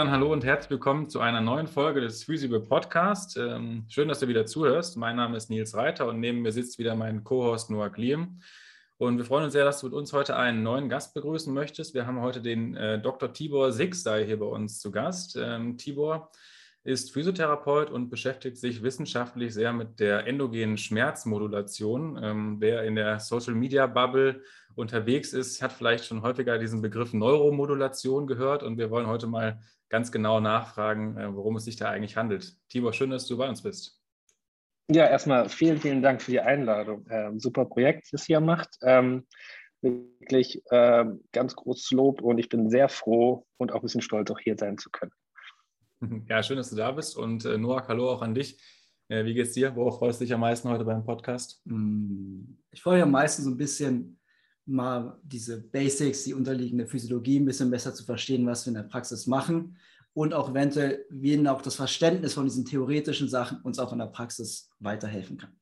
dann hallo und herzlich willkommen zu einer neuen Folge des Physible Podcast. Ähm, schön, dass du wieder zuhörst. Mein Name ist Nils Reiter und neben mir sitzt wieder mein Co-Host Noah Kliem. Und wir freuen uns sehr, dass du mit uns heute einen neuen Gast begrüßen möchtest. Wir haben heute den äh, Dr. Tibor Sixday hier bei uns zu Gast. Ähm, Tibor ist Physiotherapeut und beschäftigt sich wissenschaftlich sehr mit der endogenen Schmerzmodulation. Ähm, wer in der Social Media Bubble unterwegs ist, hat vielleicht schon häufiger diesen Begriff Neuromodulation gehört und wir wollen heute mal ganz genau nachfragen, äh, worum es sich da eigentlich handelt. Tibor, schön, dass du bei uns bist. Ja, erstmal vielen, vielen Dank für die Einladung. Ähm, super Projekt, das ihr macht. Ähm, wirklich ähm, ganz großes Lob und ich bin sehr froh und auch ein bisschen stolz, auch hier sein zu können. Ja, schön, dass du da bist und äh, Noah, hallo auch an dich. Äh, wie geht's dir? Worauf freust du dich am meisten heute beim Podcast? Hm, ich freue mich am meisten so ein bisschen mal diese Basics, die unterliegende Physiologie ein bisschen besser zu verstehen, was wir in der Praxis machen und auch eventuell, wie ihnen auch das Verständnis von diesen theoretischen Sachen uns auch in der Praxis weiterhelfen kann.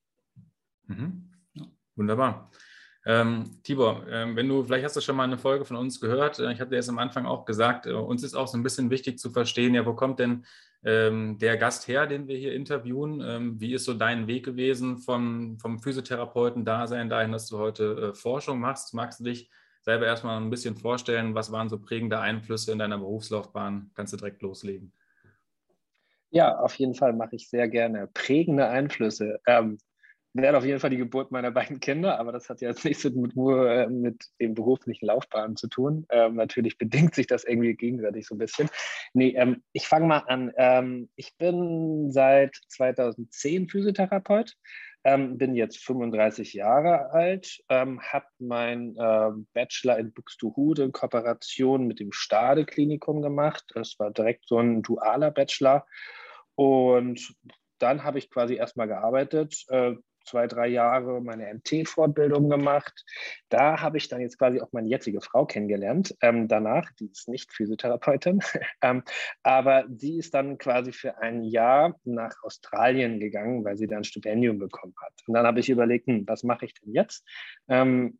Mhm. Ja. Wunderbar. Ähm, Tibor, ähm, wenn du, vielleicht hast du schon mal eine Folge von uns gehört. Äh, ich hatte es am Anfang auch gesagt, äh, uns ist auch so ein bisschen wichtig zu verstehen, ja, wo kommt denn ähm, der Gast her, den wir hier interviewen? Ähm, wie ist so dein Weg gewesen vom, vom Physiotherapeuten-Dasein dahin, dass du heute äh, Forschung machst? Magst du dich selber erstmal ein bisschen vorstellen, was waren so prägende Einflüsse in deiner Berufslaufbahn? Kannst du direkt loslegen? Ja, auf jeden Fall mache ich sehr gerne. Prägende Einflüsse. Ähm, wäre auf jeden Fall die Geburt meiner beiden Kinder, aber das hat ja jetzt nichts mit, nur äh, mit dem beruflichen Laufbahn zu tun. Ähm, natürlich bedingt sich das irgendwie gegenseitig so ein bisschen. Nee, ähm, ich fange mal an. Ähm, ich bin seit 2010 Physiotherapeut ähm, bin jetzt 35 Jahre alt, ähm, habe meinen äh, Bachelor in Buxtehude in Kooperation mit dem Stade Klinikum gemacht. Das war direkt so ein dualer Bachelor. Und dann habe ich quasi erstmal gearbeitet, äh, zwei, drei Jahre meine MT-Fortbildung gemacht. Da habe ich dann jetzt quasi auch meine jetzige Frau kennengelernt. Ähm, danach, die ist nicht Physiotherapeutin, ähm, aber sie ist dann quasi für ein Jahr nach Australien gegangen, weil sie da ein Stipendium bekommen hat. Und dann habe ich überlegt, hm, was mache ich denn jetzt? Ähm,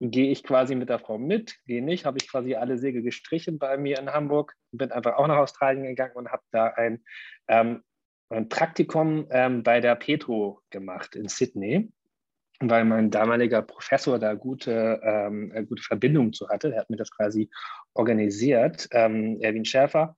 gehe ich quasi mit der Frau mit, gehe nicht, habe ich quasi alle Segel gestrichen bei mir in Hamburg, bin einfach auch nach Australien gegangen und habe da ein ähm, ein Praktikum ähm, bei der Petro gemacht in Sydney, weil mein damaliger Professor da gute, ähm, gute Verbindung zu hatte. Er hat mir das quasi organisiert, ähm, Erwin Schäfer.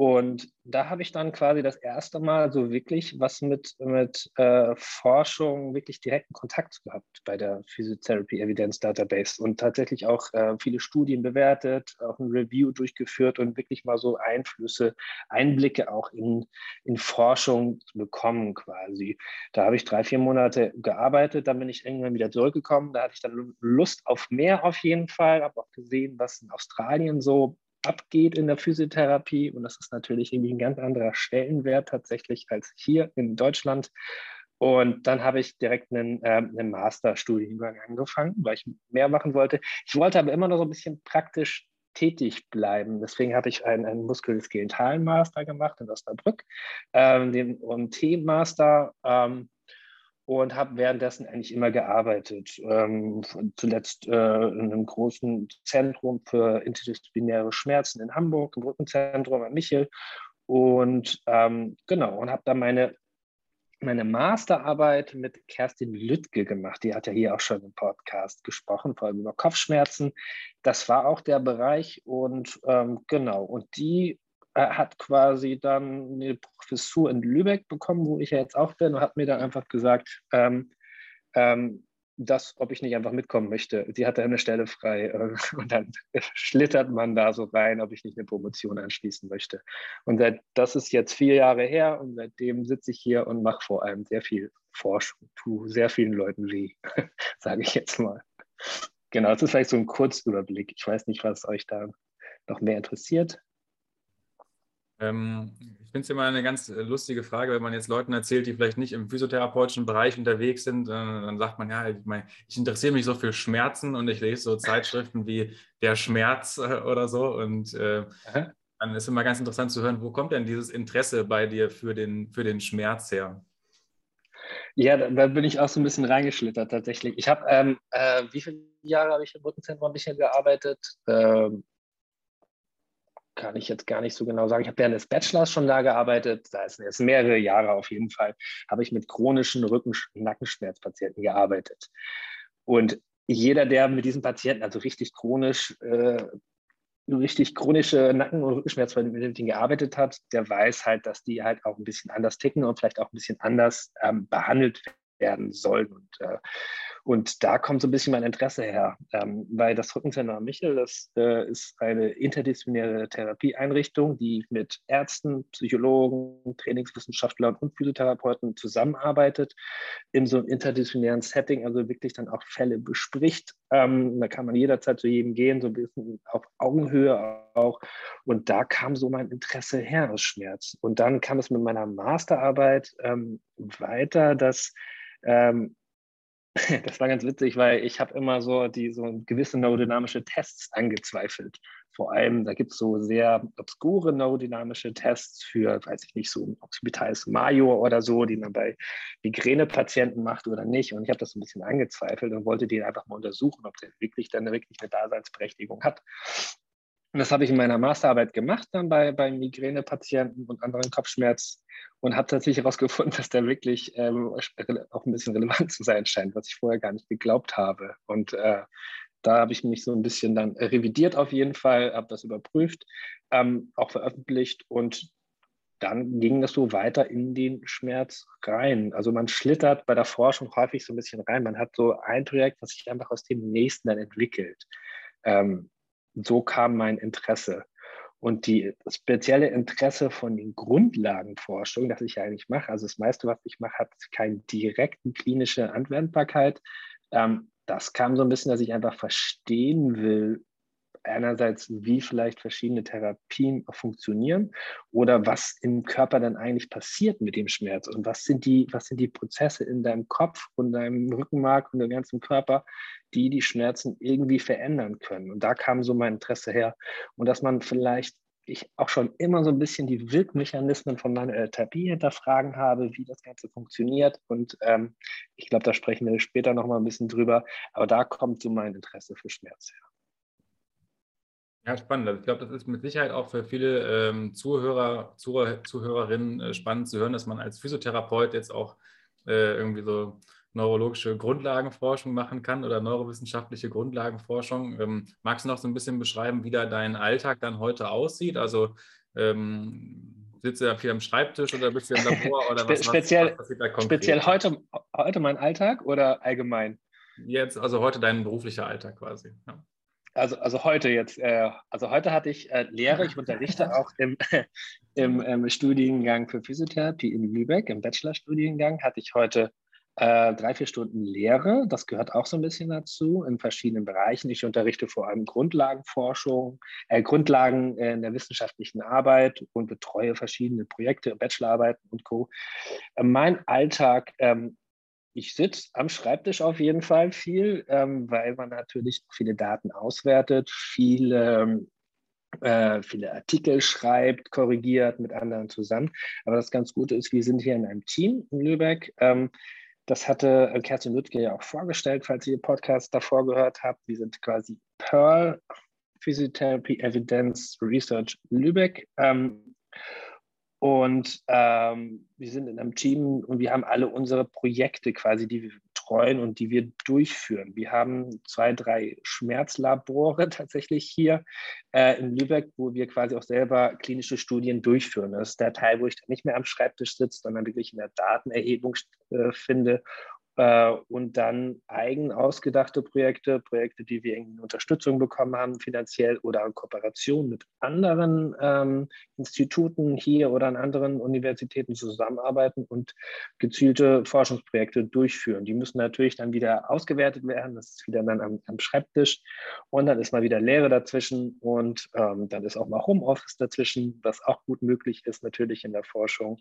Und da habe ich dann quasi das erste Mal so wirklich was mit, mit äh, Forschung, wirklich direkten Kontakt gehabt bei der Physiotherapy Evidence Database und tatsächlich auch äh, viele Studien bewertet, auch ein Review durchgeführt und wirklich mal so Einflüsse, Einblicke auch in, in Forschung bekommen quasi. Da habe ich drei, vier Monate gearbeitet, dann bin ich irgendwann wieder zurückgekommen. Da hatte ich dann Lust auf mehr auf jeden Fall, habe auch gesehen, was in Australien so abgeht in der Physiotherapie. Und das ist natürlich irgendwie ein ganz anderer Stellenwert tatsächlich als hier in Deutschland. Und dann habe ich direkt einen, äh, einen Masterstudiengang angefangen, weil ich mehr machen wollte. Ich wollte aber immer noch so ein bisschen praktisch tätig bleiben. Deswegen habe ich einen, einen muskuloskeletalen Master gemacht in Osnabrück, ähm, den OMT-Master. Ähm, und habe währenddessen eigentlich immer gearbeitet. Ähm, zuletzt äh, in einem großen Zentrum für interdisziplinäre Schmerzen in Hamburg, im Rückenzentrum am Michel. Und ähm, genau, und habe dann meine, meine Masterarbeit mit Kerstin Lüttke gemacht. Die hat ja hier auch schon im Podcast gesprochen, vor allem über Kopfschmerzen. Das war auch der Bereich und ähm, genau, und die er hat quasi dann eine Professur in Lübeck bekommen, wo ich ja jetzt auch bin, und hat mir dann einfach gesagt, ähm, ähm, dass, ob ich nicht einfach mitkommen möchte. Sie hatte eine Stelle frei äh, und dann schlittert man da so rein, ob ich nicht eine Promotion anschließen möchte. Und seit, das ist jetzt vier Jahre her und seitdem sitze ich hier und mache vor allem sehr viel Forschung, tue sehr vielen Leuten weh, sage ich jetzt mal. Genau, das ist vielleicht so ein Kurzüberblick. Ich weiß nicht, was euch da noch mehr interessiert. Ähm, ich finde es immer eine ganz äh, lustige Frage, wenn man jetzt Leuten erzählt, die vielleicht nicht im physiotherapeutischen Bereich unterwegs sind, äh, dann sagt man, ja, ich, mein, ich interessiere mich so für Schmerzen und ich lese so Zeitschriften wie Der Schmerz äh, oder so. Und äh, dann ist immer ganz interessant zu hören, wo kommt denn dieses Interesse bei dir für den, für den Schmerz her? Ja, da, da bin ich auch so ein bisschen reingeschlittert tatsächlich. Ich habe, ähm, äh, wie viele Jahre habe ich im Rückenzentrum ein bisschen gearbeitet? Ähm, kann ich jetzt gar nicht so genau sagen. Ich habe während des Bachelors schon da gearbeitet, da ist jetzt mehrere Jahre auf jeden Fall, habe ich mit chronischen Rücken- und Nackenschmerzpatienten gearbeitet. Und jeder, der mit diesen Patienten, also richtig chronisch, äh, richtig chronische Nacken- und Rückenschmerzpatienten gearbeitet hat, der weiß halt, dass die halt auch ein bisschen anders ticken und vielleicht auch ein bisschen anders ähm, behandelt werden sollen. Und äh, und da kommt so ein bisschen mein Interesse her, ähm, weil das Rückenzentrum Michel, das äh, ist eine interdisziplinäre Therapieeinrichtung, die mit Ärzten, Psychologen, Trainingswissenschaftlern und Physiotherapeuten zusammenarbeitet in so einem interdisziplinären Setting, also wirklich dann auch Fälle bespricht. Ähm, da kann man jederzeit zu jedem gehen, so ein bisschen auf Augenhöhe auch. Und da kam so mein Interesse her aus Schmerz. Und dann kam es mit meiner Masterarbeit ähm, weiter, dass ähm, Das war ganz witzig, weil ich habe immer so die so gewisse neurodynamische Tests angezweifelt. Vor allem, da gibt es so sehr obskure neurodynamische Tests für, weiß ich nicht, so Occipitalis major oder so, die man bei Migränepatienten macht oder nicht. Und ich habe das ein bisschen angezweifelt und wollte die einfach mal untersuchen, ob der wirklich dann wirklich eine Daseinsberechtigung hat. Und das habe ich in meiner Masterarbeit gemacht, dann bei, bei Migränepatienten und anderen Kopfschmerz und habe tatsächlich herausgefunden, dass der wirklich ähm, auch ein bisschen relevant zu sein scheint, was ich vorher gar nicht geglaubt habe. Und äh, da habe ich mich so ein bisschen dann revidiert auf jeden Fall, habe das überprüft, ähm, auch veröffentlicht und dann ging das so weiter in den Schmerz rein. Also man schlittert bei der Forschung häufig so ein bisschen rein. Man hat so ein Projekt, was sich einfach aus dem nächsten dann entwickelt. Ähm, so kam mein Interesse. Und die spezielle Interesse von den Grundlagenforschungen, das ich eigentlich mache, also das meiste, was ich mache, hat keine direkten klinische Anwendbarkeit. Ähm, das kam so ein bisschen, dass ich einfach verstehen will, einerseits, wie vielleicht verschiedene Therapien funktionieren oder was im Körper dann eigentlich passiert mit dem Schmerz und was sind die, was sind die Prozesse in deinem Kopf und deinem Rückenmark und dem ganzen Körper, die die Schmerzen irgendwie verändern können. Und da kam so mein Interesse her und dass man vielleicht ich auch schon immer so ein bisschen die Wirkmechanismen von manueller Therapie hinterfragen habe, wie das Ganze funktioniert. Und ähm, ich glaube, da sprechen wir später nochmal ein bisschen drüber. Aber da kommt so mein Interesse für Schmerz her. Ja, spannend. Also ich glaube, das ist mit Sicherheit auch für viele ähm, Zuhörer, Zuhörer, Zuhörerinnen äh, spannend zu hören, dass man als Physiotherapeut jetzt auch äh, irgendwie so neurologische Grundlagenforschung machen kann oder neurowissenschaftliche Grundlagenforschung. Ähm, magst du noch so ein bisschen beschreiben, wie da dein Alltag dann heute aussieht? Also ähm, sitzt du da viel am Schreibtisch oder bist du im Labor oder was, speziell, was, was Speziell heute, heute mein Alltag oder allgemein? Jetzt, also heute dein beruflicher Alltag quasi. Ja. Also, also heute jetzt, äh, also heute hatte ich äh, Lehre, ich unterrichte auch im, im, im, Studiengang für Physiotherapie in Lübeck, im Bachelorstudiengang hatte ich heute äh, drei, vier Stunden Lehre. Das gehört auch so ein bisschen dazu in verschiedenen Bereichen. Ich unterrichte vor allem Grundlagenforschung, äh, Grundlagen in der wissenschaftlichen Arbeit und betreue verschiedene Projekte, Bachelorarbeiten und Co. Mein Alltag ähm, ich sitze am Schreibtisch auf jeden Fall viel, ähm, weil man natürlich viele Daten auswertet, viele, äh, viele Artikel schreibt, korrigiert mit anderen zusammen. Aber das ganz Gute ist, wir sind hier in einem Team in Lübeck. Ähm, das hatte äh, Kerstin Lüttke ja auch vorgestellt, falls ihr Podcast davor gehört habt. Wir sind quasi Pearl Physiotherapy Evidence Research Lübeck. Ähm, und ähm, wir sind in einem Team und wir haben alle unsere Projekte quasi, die wir betreuen und die wir durchführen. Wir haben zwei, drei Schmerzlabore tatsächlich hier äh, in Lübeck, wo wir quasi auch selber klinische Studien durchführen. Das ist der Teil, wo ich dann nicht mehr am Schreibtisch sitze, sondern wirklich in der Datenerhebung äh, finde und dann eigen ausgedachte Projekte, Projekte, die wir in Unterstützung bekommen haben, finanziell oder in Kooperation mit anderen ähm, Instituten hier oder an anderen Universitäten zusammenarbeiten und gezielte Forschungsprojekte durchführen. Die müssen natürlich dann wieder ausgewertet werden. Das ist wieder dann am, am Schreibtisch und dann ist mal wieder Lehre dazwischen und ähm, dann ist auch mal Homeoffice dazwischen, was auch gut möglich ist natürlich in der Forschung.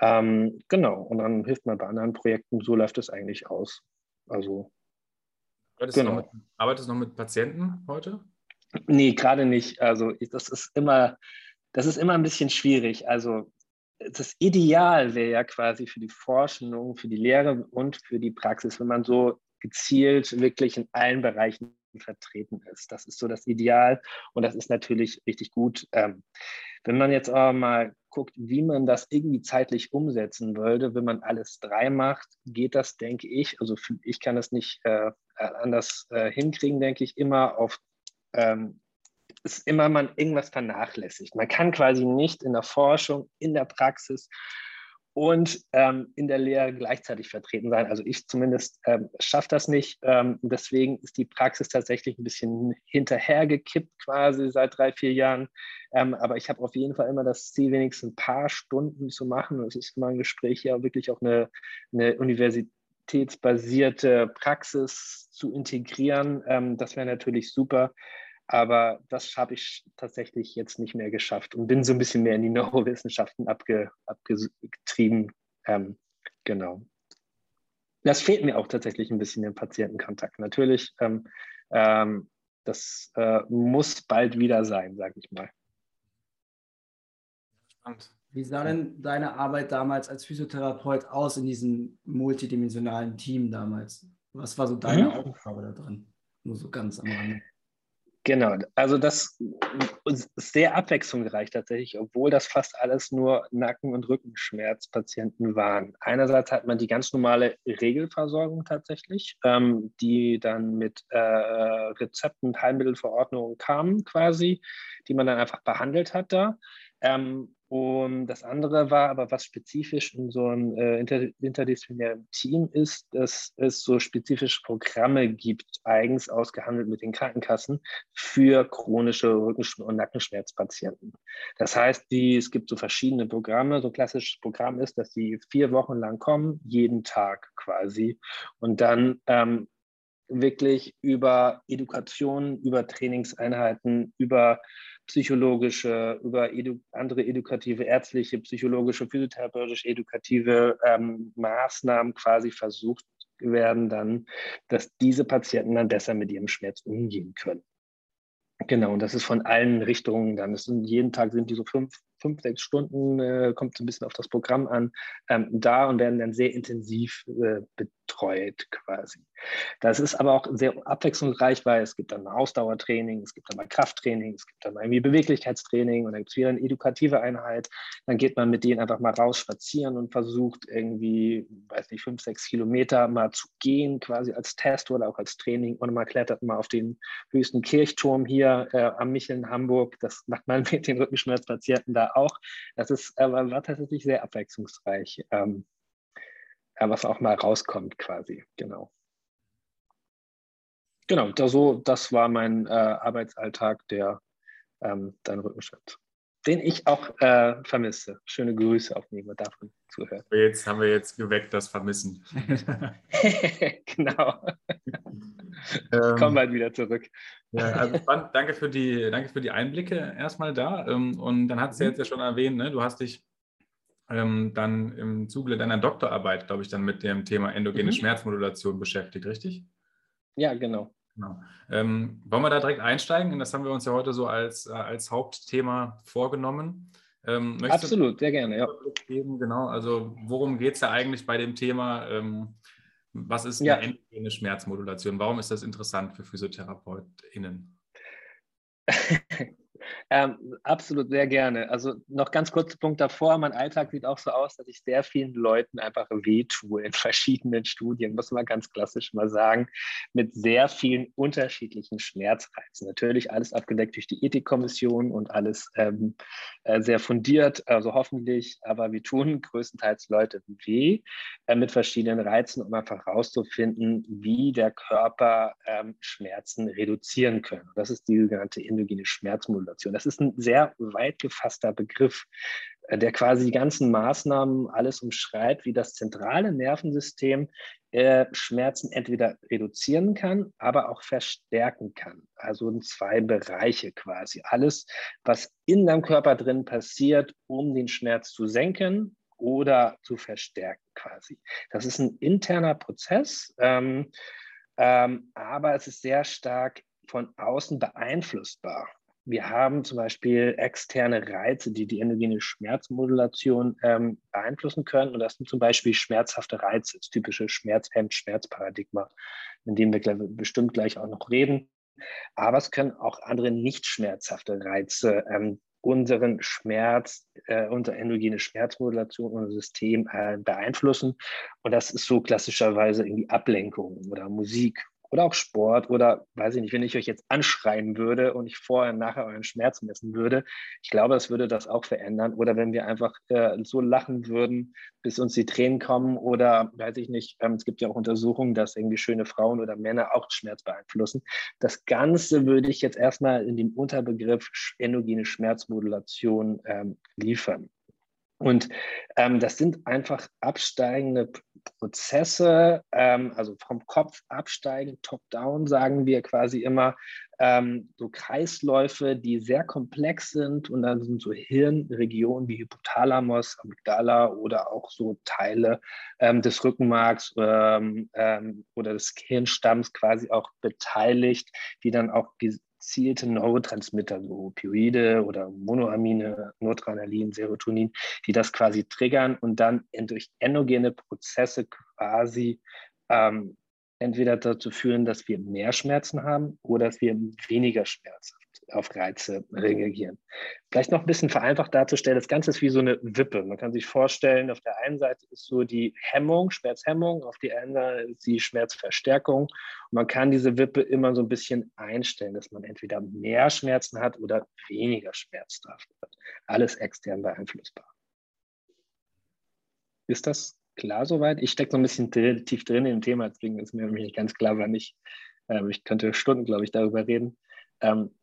Ähm, genau, und dann hilft man bei anderen Projekten. So läuft es eigentlich nicht aus. Also. Arbeitest, genau. du noch mit, arbeitest du noch mit Patienten heute? Nee, gerade nicht. Also das ist immer, das ist immer ein bisschen schwierig. Also das Ideal wäre ja quasi für die Forschung, für die Lehre und für die Praxis, wenn man so gezielt wirklich in allen Bereichen vertreten ist. Das ist so das Ideal und das ist natürlich richtig gut. Wenn man jetzt aber mal guckt, wie man das irgendwie zeitlich umsetzen würde, wenn man alles drei macht, geht das, denke ich, also ich kann das nicht äh, anders äh, hinkriegen, denke ich, immer auf ähm, ist immer man irgendwas vernachlässigt. Man kann quasi nicht in der Forschung, in der Praxis und ähm, in der Lehre gleichzeitig vertreten sein. Also ich zumindest ähm, schaffe das nicht. Ähm, deswegen ist die Praxis tatsächlich ein bisschen hinterhergekippt quasi seit drei, vier Jahren. Ähm, aber ich habe auf jeden Fall immer das Ziel, wenigstens ein paar Stunden zu machen. Es ist immer ein Gespräch ja wirklich auch eine, eine universitätsbasierte Praxis zu integrieren. Ähm, das wäre natürlich super. Aber das habe ich tatsächlich jetzt nicht mehr geschafft und bin so ein bisschen mehr in die Neurowissenschaften abge, abgetrieben. Ähm, genau. Das fehlt mir auch tatsächlich ein bisschen im Patientenkontakt. Natürlich, ähm, ähm, das äh, muss bald wieder sein, sage ich mal. Spannend. Wie sah denn deine Arbeit damals als Physiotherapeut aus in diesem multidimensionalen Team damals? Was war so deine mhm. Aufgabe da drin? Nur so ganz am Rande. Genau, also das ist sehr abwechslungsreich tatsächlich, obwohl das fast alles nur Nacken- und Rückenschmerzpatienten waren. Einerseits hat man die ganz normale Regelversorgung tatsächlich, ähm, die dann mit äh, Rezepten Heilmittelverordnungen kamen quasi, die man dann einfach behandelt hat da. Ähm, und das andere war aber, was spezifisch in so einem äh, inter, interdisziplinären Team ist, dass es so spezifische Programme gibt, eigens ausgehandelt mit den Krankenkassen für chronische Rücken- und Nackenschmerzpatienten. Das heißt, die, es gibt so verschiedene Programme. So ein klassisches Programm ist, dass die vier Wochen lang kommen, jeden Tag quasi. Und dann ähm, wirklich über Education, über Trainingseinheiten, über psychologische, über edu andere edukative, ärztliche, psychologische, physiotherapeutische, edukative ähm, Maßnahmen quasi versucht werden dann, dass diese Patienten dann besser mit ihrem Schmerz umgehen können. Genau, und das ist von allen Richtungen dann. Das sind, jeden Tag sind die so fünf, fünf sechs Stunden, äh, kommt so ein bisschen auf das Programm an, ähm, da und werden dann sehr intensiv äh, betreut quasi. Das ist aber auch sehr abwechslungsreich, weil es gibt dann mal Ausdauertraining, es gibt dann mal Krafttraining, es gibt dann mal irgendwie Beweglichkeitstraining und dann gibt es wieder eine edukative Einheit. Dann geht man mit denen einfach mal raus spazieren und versucht irgendwie, weiß nicht, fünf, sechs Kilometer mal zu gehen, quasi als Test oder auch als Training. Und man klettert mal auf den höchsten Kirchturm hier äh, am Michel in Hamburg. Das macht man mit den Rückenschmerzpatienten da auch. Das ist, äh, war tatsächlich sehr abwechslungsreich. Ähm, was auch mal rauskommt quasi, genau. Genau, da so, das war mein äh, Arbeitsalltag, der ähm, dein Rückenschritt, den ich auch äh, vermisse. Schöne Grüße auf jeden Fall davon zuhören. Jetzt haben wir jetzt geweckt das Vermissen. genau. ähm, Komm bald wieder zurück. Ja, also danke für die, danke für die Einblicke erstmal da. Ähm, und dann hat es ja mhm. jetzt ja schon erwähnt, ne? du hast dich ähm, dann im Zuge deiner Doktorarbeit, glaube ich, dann mit dem Thema endogene mhm. Schmerzmodulation beschäftigt, richtig? Ja, genau. genau. Ähm, wollen wir da direkt einsteigen? Das haben wir uns ja heute so als, äh, als Hauptthema vorgenommen. Ähm, Absolut, sehr gerne, ja. Geben? Genau, also worum geht es ja eigentlich bei dem Thema? Ähm, was ist eine ja. endogene Schmerzmodulation? Warum ist das interessant für PhysiotherapeutInnen? Ähm, absolut, sehr gerne. Also noch ganz kurzer Punkt davor. Mein Alltag sieht auch so aus, dass ich sehr vielen Leuten einfach wehtue in verschiedenen Studien, muss man ganz klassisch mal sagen, mit sehr vielen unterschiedlichen Schmerzreizen. Natürlich alles abgedeckt durch die Ethikkommission und alles ähm, äh, sehr fundiert, also hoffentlich, aber wir tun größtenteils Leute weh äh, mit verschiedenen Reizen, um einfach herauszufinden, wie der Körper ähm, Schmerzen reduzieren kann. Das ist die sogenannte endogene Schmerzmodulation. Das ist ein sehr weit gefasster Begriff, äh, der quasi die ganzen Maßnahmen alles umschreibt, wie das zentrale Nervensystem äh, Schmerzen entweder reduzieren kann, aber auch verstärken kann. Also in zwei Bereiche quasi. Alles, was in deinem Körper drin passiert, um den Schmerz zu senken oder zu verstärken quasi. Das ist ein interner Prozess, ähm, ähm, aber es ist sehr stark von außen beeinflussbar. Wir haben zum Beispiel externe Reize, die die endogene Schmerzmodulation ähm, beeinflussen können. Und das sind zum Beispiel schmerzhafte Reize, das typische Schmerzhemd-Schmerzparadigma, in dem wir bestimmt gleich auch noch reden. aber es können auch andere nicht schmerzhafte Reize ähm, unseren Schmerz, äh, unsere endogene Schmerzmodulation, unser System äh, beeinflussen. Und das ist so klassischerweise irgendwie Ablenkung oder Musik oder auch Sport oder weiß ich nicht, wenn ich euch jetzt anschreien würde und ich vorher und nachher euren Schmerz messen würde, ich glaube, das würde das auch verändern. Oder wenn wir einfach äh, so lachen würden, bis uns die Tränen kommen oder weiß ich nicht, ähm, es gibt ja auch Untersuchungen, dass irgendwie schöne Frauen oder Männer auch Schmerz beeinflussen. Das Ganze würde ich jetzt erstmal in dem Unterbegriff endogene Schmerzmodulation ähm, liefern. Und ähm, das sind einfach absteigende Prozesse, ähm, also vom Kopf absteigen, top-down sagen wir quasi immer, ähm, so Kreisläufe, die sehr komplex sind. Und dann sind so Hirnregionen wie Hypothalamus, Amygdala oder auch so Teile ähm, des Rückenmarks ähm, ähm, oder des Hirnstamms quasi auch beteiligt, die dann auch gezielte Neurotransmitter, so Opioide oder Monoamine, Noradrenalin, Serotonin, die das quasi triggern und dann durch endogene Prozesse quasi ähm, entweder dazu führen, dass wir mehr Schmerzen haben oder dass wir weniger Schmerzen auf Reize reagieren. Vielleicht noch ein bisschen vereinfacht darzustellen, das Ganze ist wie so eine Wippe. Man kann sich vorstellen, auf der einen Seite ist so die Hemmung, Schmerzhemmung, auf der anderen ist die Schmerzverstärkung. Und man kann diese Wippe immer so ein bisschen einstellen, dass man entweder mehr Schmerzen hat oder weniger schmerzhaft wird. Alles extern beeinflussbar. Ist das klar soweit? Ich stecke so ein bisschen tief drin im Thema, deswegen ist mir nicht ganz klar, wann ich, äh, ich könnte Stunden, glaube ich, darüber reden. Ähm,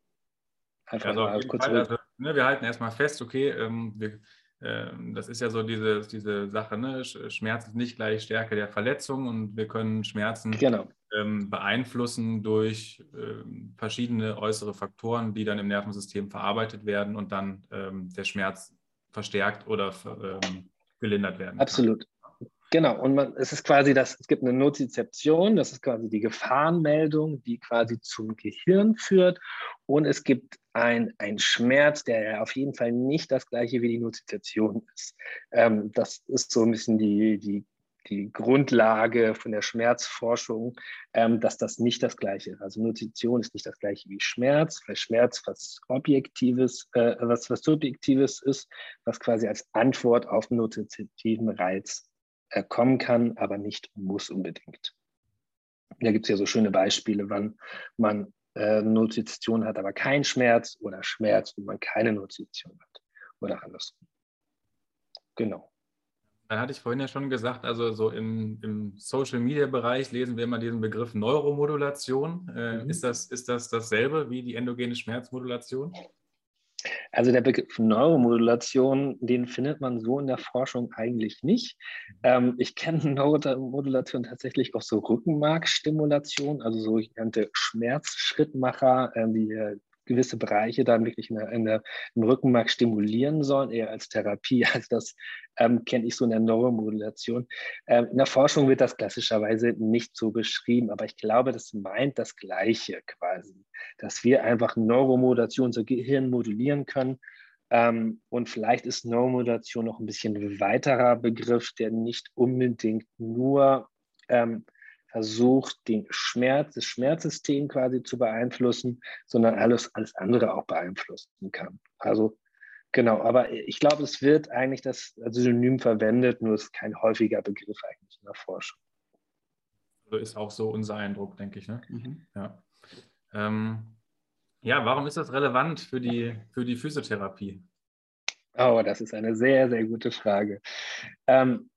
Einfach also mal kurz. Fall, also, ne, wir halten erstmal fest, okay, ähm, wir, ähm, das ist ja so diese, diese Sache, ne? Schmerz ist nicht gleich Stärke der Verletzung und wir können Schmerzen genau. ähm, beeinflussen durch ähm, verschiedene äußere Faktoren, die dann im Nervensystem verarbeitet werden und dann ähm, der Schmerz verstärkt oder ähm, gelindert werden. Absolut. Genau, und man, es ist quasi das, es gibt eine Nozizeption, das ist quasi die Gefahrenmeldung, die quasi zum Gehirn führt. Und es gibt ein, ein Schmerz, der auf jeden Fall nicht das gleiche wie die Nozizeption ist. Ähm, das ist so ein bisschen die, die, die Grundlage von der Schmerzforschung, ähm, dass das nicht das gleiche ist. Also Nozizeption ist nicht das gleiche wie Schmerz, weil Schmerz was Objektives, äh, was, was Subjektives ist, was quasi als Antwort auf nozizeptiven Reiz äh, kommen kann, aber nicht muss unbedingt. Da gibt es ja so schöne Beispiele, wann man äh, Notition hat, aber keinen Schmerz oder Schmerz und man keine Notition hat oder andersrum. Genau. Dann hatte ich vorhin ja schon gesagt, also so im, im Social-Media-Bereich lesen wir immer diesen Begriff Neuromodulation. Äh, mhm. ist, das, ist das dasselbe wie die endogene Schmerzmodulation? Also der Begriff Neuromodulation, den findet man so in der Forschung eigentlich nicht. Ähm, ich kenne Neuromodulation tatsächlich auch so Rückenmarkstimulation, also sogenannte Schmerzschrittmacher, äh, die gewisse Bereiche dann wirklich in der, in der, im Rückenmark stimulieren sollen, eher als Therapie. Also das ähm, kenne ich so in der Neuromodulation. Ähm, in der Forschung wird das klassischerweise nicht so beschrieben, aber ich glaube, das meint das Gleiche quasi, dass wir einfach Neuromodulation, unser Gehirn modulieren können. Ähm, und vielleicht ist Neuromodulation noch ein bisschen weiterer Begriff, der nicht unbedingt nur ähm, versucht, den Schmerz, das Schmerzsystem quasi zu beeinflussen, sondern alles, alles andere auch beeinflussen kann. Also genau, aber ich glaube, es wird eigentlich das Synonym verwendet, nur es ist kein häufiger Begriff eigentlich in der Forschung. Also ist auch so unser Eindruck, denke ich. Ne? Mhm. Ja. Ähm, ja, warum ist das relevant für die, für die Physiotherapie? Oh, das ist eine sehr, sehr gute Frage. Ähm,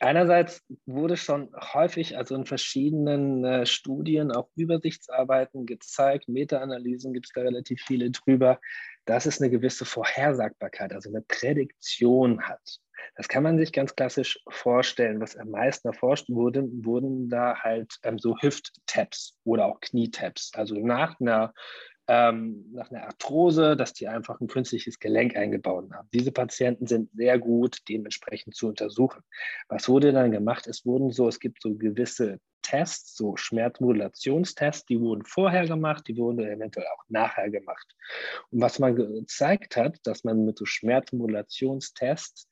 Einerseits wurde schon häufig, also in verschiedenen äh, Studien, auch Übersichtsarbeiten gezeigt, Meta-Analysen gibt es da relativ viele drüber, dass es eine gewisse Vorhersagbarkeit, also eine Prädiktion hat. Das kann man sich ganz klassisch vorstellen. Was am meisten erforscht wurde, wurden da halt ähm, so Hüft-Taps oder auch Knie-Taps. Also nach einer ähm, nach einer Arthrose, dass die einfach ein künstliches Gelenk eingebaut haben. Diese Patienten sind sehr gut dementsprechend zu untersuchen. Was wurde dann gemacht? Es wurden so, es gibt so gewisse Tests, so Schmerzmodulationstests, die wurden vorher gemacht, die wurden eventuell auch nachher gemacht. Und was man gezeigt hat, dass man mit so Schmerzmodulationstests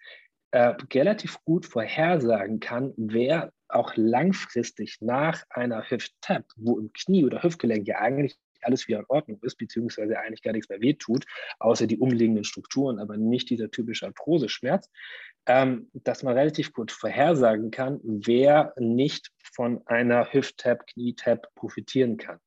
äh, relativ gut vorhersagen kann, wer auch langfristig nach einer Hüft-Tap, wo im Knie oder Hüftgelenk ja eigentlich eigentlich alles wieder in Ordnung ist, beziehungsweise eigentlich gar nichts mehr wehtut, außer die umliegenden Strukturen, aber nicht dieser typische Arthrose-Schmerz, ähm, dass man relativ gut vorhersagen kann, wer nicht von einer Hüft-Tap, Knie-Tap profitieren kann.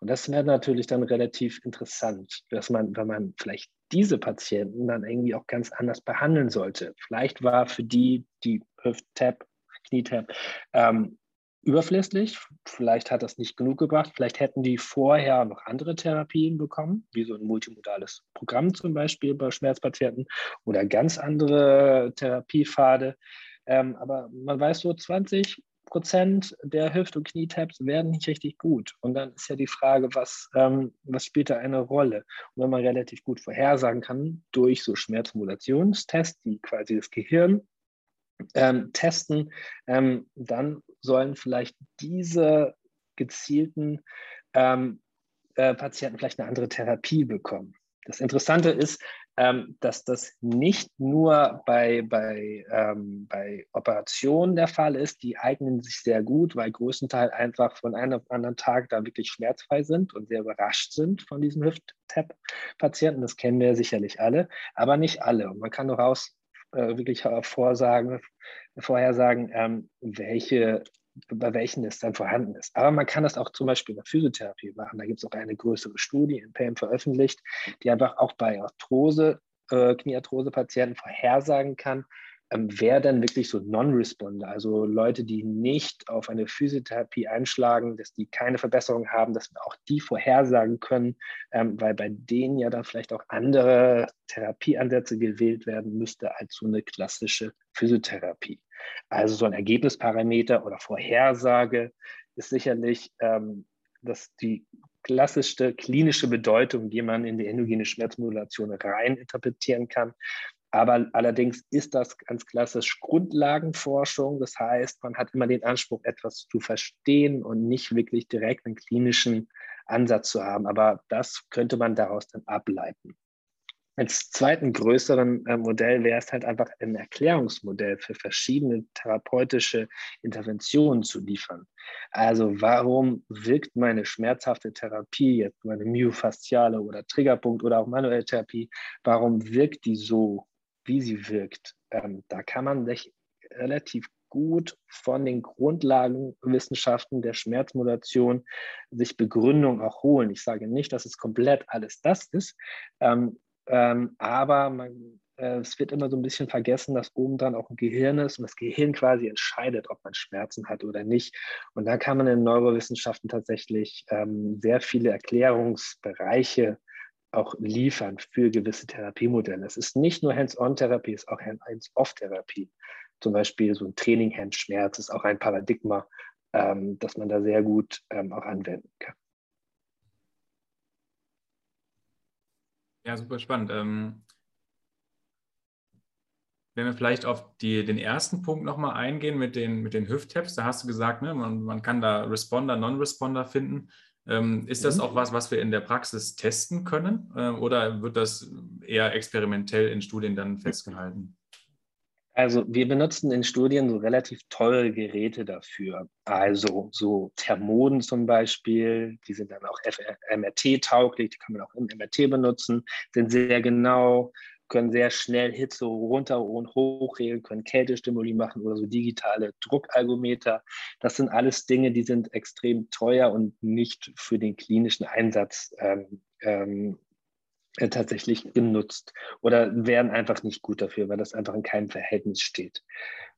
Und das wäre natürlich dann relativ interessant, dass man, wenn man vielleicht diese Patienten dann irgendwie auch ganz anders behandeln sollte. Vielleicht war für die die Hüft-Tap, Knie-Tap ähm, überflüssig, vielleicht hat das nicht genug gebracht, vielleicht hätten die vorher noch andere Therapien bekommen, wie so ein multimodales Programm zum Beispiel bei Schmerzpatienten oder ganz andere Therapiepfade. Ähm, aber man weiß so, 20 Prozent der Hüft- und Knietaps werden nicht richtig gut. Und dann ist ja die Frage, was, ähm, was spielt da eine Rolle? Und wenn man relativ gut vorhersagen kann durch so Schmerzmodulationstests, die quasi das Gehirn ähm, testen, ähm, dann sollen vielleicht diese gezielten ähm, äh, Patienten vielleicht eine andere Therapie bekommen. Das Interessante ist, ähm, dass das nicht nur bei, bei, ähm, bei Operationen der Fall ist, die eignen sich sehr gut, weil größtenteils einfach von einem auf anderen Tag da wirklich schmerzfrei sind und sehr überrascht sind von diesem Hüft-Tap-Patienten. Das kennen wir sicherlich alle, aber nicht alle. Und man kann daraus äh, wirklich vorsagen, vorhersagen, ähm, welche bei welchen es dann vorhanden ist. Aber man kann das auch zum Beispiel in der Physiotherapie machen. Da gibt es auch eine größere Studie in PAM veröffentlicht, die einfach auch bei Arthrose, äh, Kniearthrose-Patienten vorhersagen kann, ähm, wer dann wirklich so Non-Responder, also Leute, die nicht auf eine Physiotherapie einschlagen, dass die keine Verbesserung haben, dass wir auch die vorhersagen können, ähm, weil bei denen ja dann vielleicht auch andere Therapieansätze gewählt werden müsste als so eine klassische Physiotherapie. Also so ein Ergebnisparameter oder Vorhersage ist sicherlich ähm, dass die klassischste klinische Bedeutung, die man in die endogene Schmerzmodulation rein interpretieren kann. Aber allerdings ist das ganz klassisch Grundlagenforschung. Das heißt, man hat immer den Anspruch, etwas zu verstehen und nicht wirklich direkt einen klinischen Ansatz zu haben. Aber das könnte man daraus dann ableiten. Als zweiten größeren äh, Modell wäre es halt einfach ein Erklärungsmodell für verschiedene therapeutische Interventionen zu liefern. Also warum wirkt meine schmerzhafte Therapie, jetzt meine myofasziale oder Triggerpunkt oder auch manuelle Therapie, warum wirkt die so wie sie wirkt, ähm, da kann man sich relativ gut von den Grundlagenwissenschaften der Schmerzmodulation sich Begründung auch holen. Ich sage nicht, dass es komplett alles das ist, ähm, ähm, aber man, äh, es wird immer so ein bisschen vergessen, dass oben dran auch ein Gehirn ist und das Gehirn quasi entscheidet, ob man Schmerzen hat oder nicht. Und da kann man in Neurowissenschaften tatsächlich ähm, sehr viele Erklärungsbereiche auch liefern für gewisse Therapiemodelle. Es ist nicht nur Hands-on-Therapie, es ist auch Hands-off-Therapie. Zum Beispiel so ein Training-Handschmerz ist auch ein Paradigma, ähm, das man da sehr gut ähm, auch anwenden kann. Ja, super spannend. Ähm, wenn wir vielleicht auf die, den ersten Punkt nochmal eingehen mit den, mit den Hüft-Taps, da hast du gesagt, ne, man, man kann da Responder, Non-Responder finden. Ähm, ist das mhm. auch was, was wir in der Praxis testen können äh, oder wird das eher experimentell in Studien dann festgehalten? Also wir benutzen in Studien so relativ tolle Geräte dafür. Also so Thermoden zum Beispiel, die sind dann auch MRT-tauglich, die kann man auch im MRT benutzen, sind sehr genau, können sehr schnell Hitze runter und hoch regeln, können Kältestimuli machen oder so digitale Druckalgometer. Das sind alles Dinge, die sind extrem teuer und nicht für den klinischen Einsatz ähm, ähm, äh, tatsächlich genutzt oder werden einfach nicht gut dafür, weil das einfach in keinem Verhältnis steht.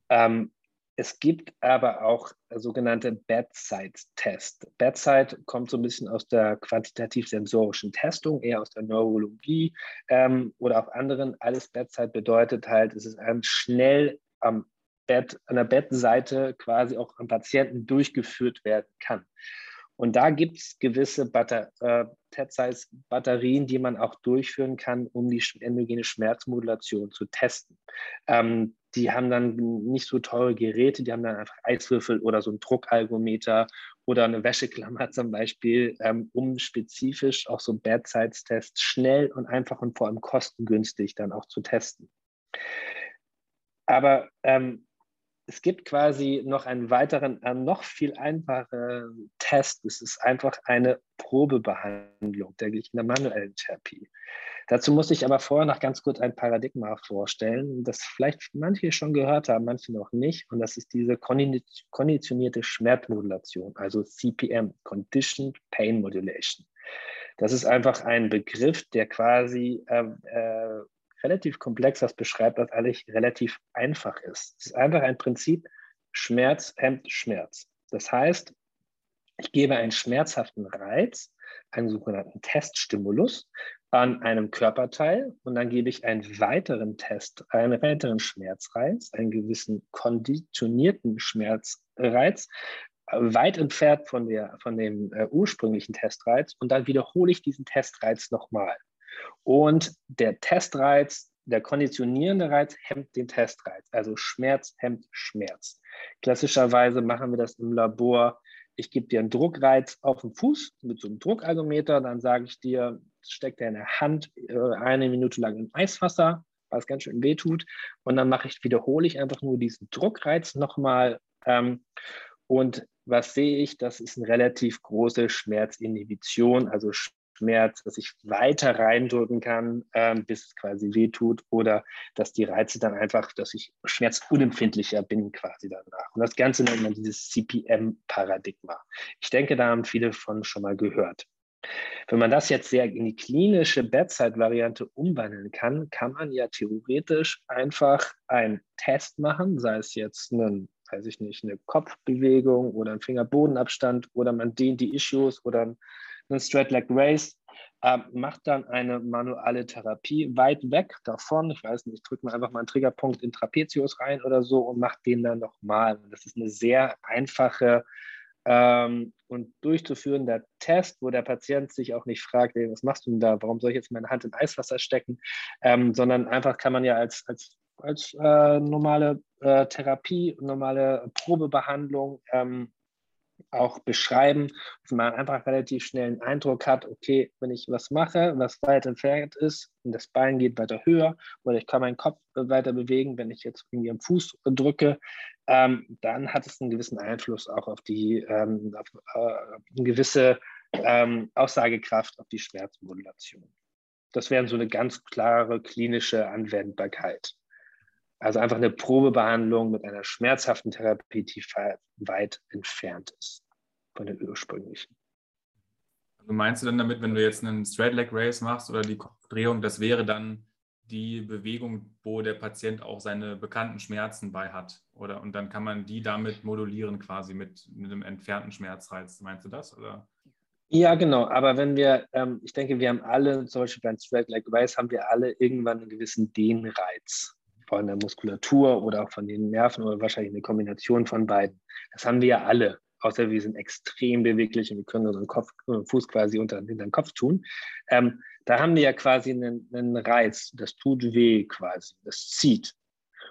Ähm, es gibt aber auch sogenannte Bedside-Tests. Bedside kommt so ein bisschen aus der quantitativ-sensorischen Testung, eher aus der Neurologie ähm, oder auch anderen. Alles Bedside bedeutet halt, es ist ein schnell am Bett, an der Bettseite quasi auch am Patienten durchgeführt werden kann. Und da gibt es gewisse Batter äh, batterien die man auch durchführen kann, um die endogene Schmerzmodulation zu testen. Ähm, die haben dann nicht so teure Geräte, die haben dann einfach Eiswürfel oder so ein Druckalgometer oder eine Wäscheklammer zum Beispiel, ähm, um spezifisch auch so Bad-Sides-Tests schnell und einfach und vor allem kostengünstig dann auch zu testen. Aber ähm, es gibt quasi noch einen weiteren, äh, noch viel einfacheren Test, es ist einfach eine Probebehandlung, der in der manuellen Therapie. Dazu muss ich aber vorher noch ganz kurz ein Paradigma vorstellen, das vielleicht manche schon gehört haben, manche noch nicht. Und das ist diese konditionierte Schmerzmodulation, also CPM, Conditioned Pain Modulation. Das ist einfach ein Begriff, der quasi äh, äh, relativ komplex was beschreibt, was eigentlich relativ einfach ist. Es ist einfach ein Prinzip, Schmerz hemmt Schmerz. Das heißt, ich gebe einen schmerzhaften Reiz, einen sogenannten Teststimulus, an einem Körperteil und dann gebe ich einen weiteren Test, einen weiteren Schmerzreiz, einen gewissen konditionierten Schmerzreiz, weit entfernt von, der, von dem äh, ursprünglichen Testreiz und dann wiederhole ich diesen Testreiz nochmal. Und der Testreiz, der konditionierende Reiz hemmt den Testreiz, also Schmerz hemmt Schmerz. Klassischerweise machen wir das im Labor ich gebe dir einen Druckreiz auf den Fuß mit so einem Druckergometer, dann sage ich dir, steck deine Hand äh, eine Minute lang in Eiswasser, was ganz schön weh tut. Und dann mache ich, wiederhole ich einfach nur diesen Druckreiz nochmal. Ähm, und was sehe ich? Das ist eine relativ große Schmerzinhibition, also Schmerz, dass ich weiter reindrücken kann, ähm, bis es quasi wehtut oder dass die Reize dann einfach, dass ich schmerzunempfindlicher bin quasi danach. Und das Ganze nennt man dieses CPM-Paradigma. Ich denke, da haben viele von schon mal gehört. Wenn man das jetzt sehr in die klinische Bedside-Variante umwandeln kann, kann man ja theoretisch einfach einen Test machen, sei es jetzt einen, weiß ich nicht, eine Kopfbewegung oder ein Fingerbodenabstand oder man dehnt die Issues oder ein einen Straight Leg Race, äh, macht dann eine manuelle Therapie weit weg davon. Ich weiß nicht, ich drücke mal einfach mal einen Triggerpunkt in Trapezius rein oder so und mache den dann nochmal. Das ist eine sehr einfache ähm, und durchzuführender Test, wo der Patient sich auch nicht fragt, ey, was machst du denn da? Warum soll ich jetzt meine Hand in Eiswasser stecken? Ähm, sondern einfach kann man ja als, als, als äh, normale äh, Therapie, normale Probebehandlung ähm, auch beschreiben, dass man einfach relativ schnell einen Eindruck hat, okay, wenn ich was mache, was weit entfernt ist und das Bein geht weiter höher oder ich kann meinen Kopf weiter bewegen, wenn ich jetzt irgendwie am Fuß drücke, ähm, dann hat es einen gewissen Einfluss auch auf die ähm, auf, äh, eine gewisse ähm, Aussagekraft auf die Schmerzmodulation. Das wäre so eine ganz klare klinische Anwendbarkeit. Also einfach eine Probebehandlung mit einer schmerzhaften Therapie, die weit entfernt ist von der ursprünglichen. Also meinst du dann damit, wenn du jetzt einen Straight Leg Race machst oder die Kopfdrehung, das wäre dann die Bewegung, wo der Patient auch seine bekannten Schmerzen bei hat? Oder und dann kann man die damit modulieren quasi mit, mit einem entfernten Schmerzreiz. Meinst du das? Oder? Ja, genau. Aber wenn wir, ähm, ich denke, wir haben alle, zum Beispiel beim Straight Leg Race, haben wir alle irgendwann einen gewissen Dehnreiz von der Muskulatur oder auch von den Nerven oder wahrscheinlich eine Kombination von beiden. Das haben wir ja alle, außer wir sind extrem beweglich und wir können unseren Kopf, äh, Fuß quasi unter den Kopf tun. Ähm, da haben wir ja quasi einen, einen Reiz, das tut weh quasi, das zieht.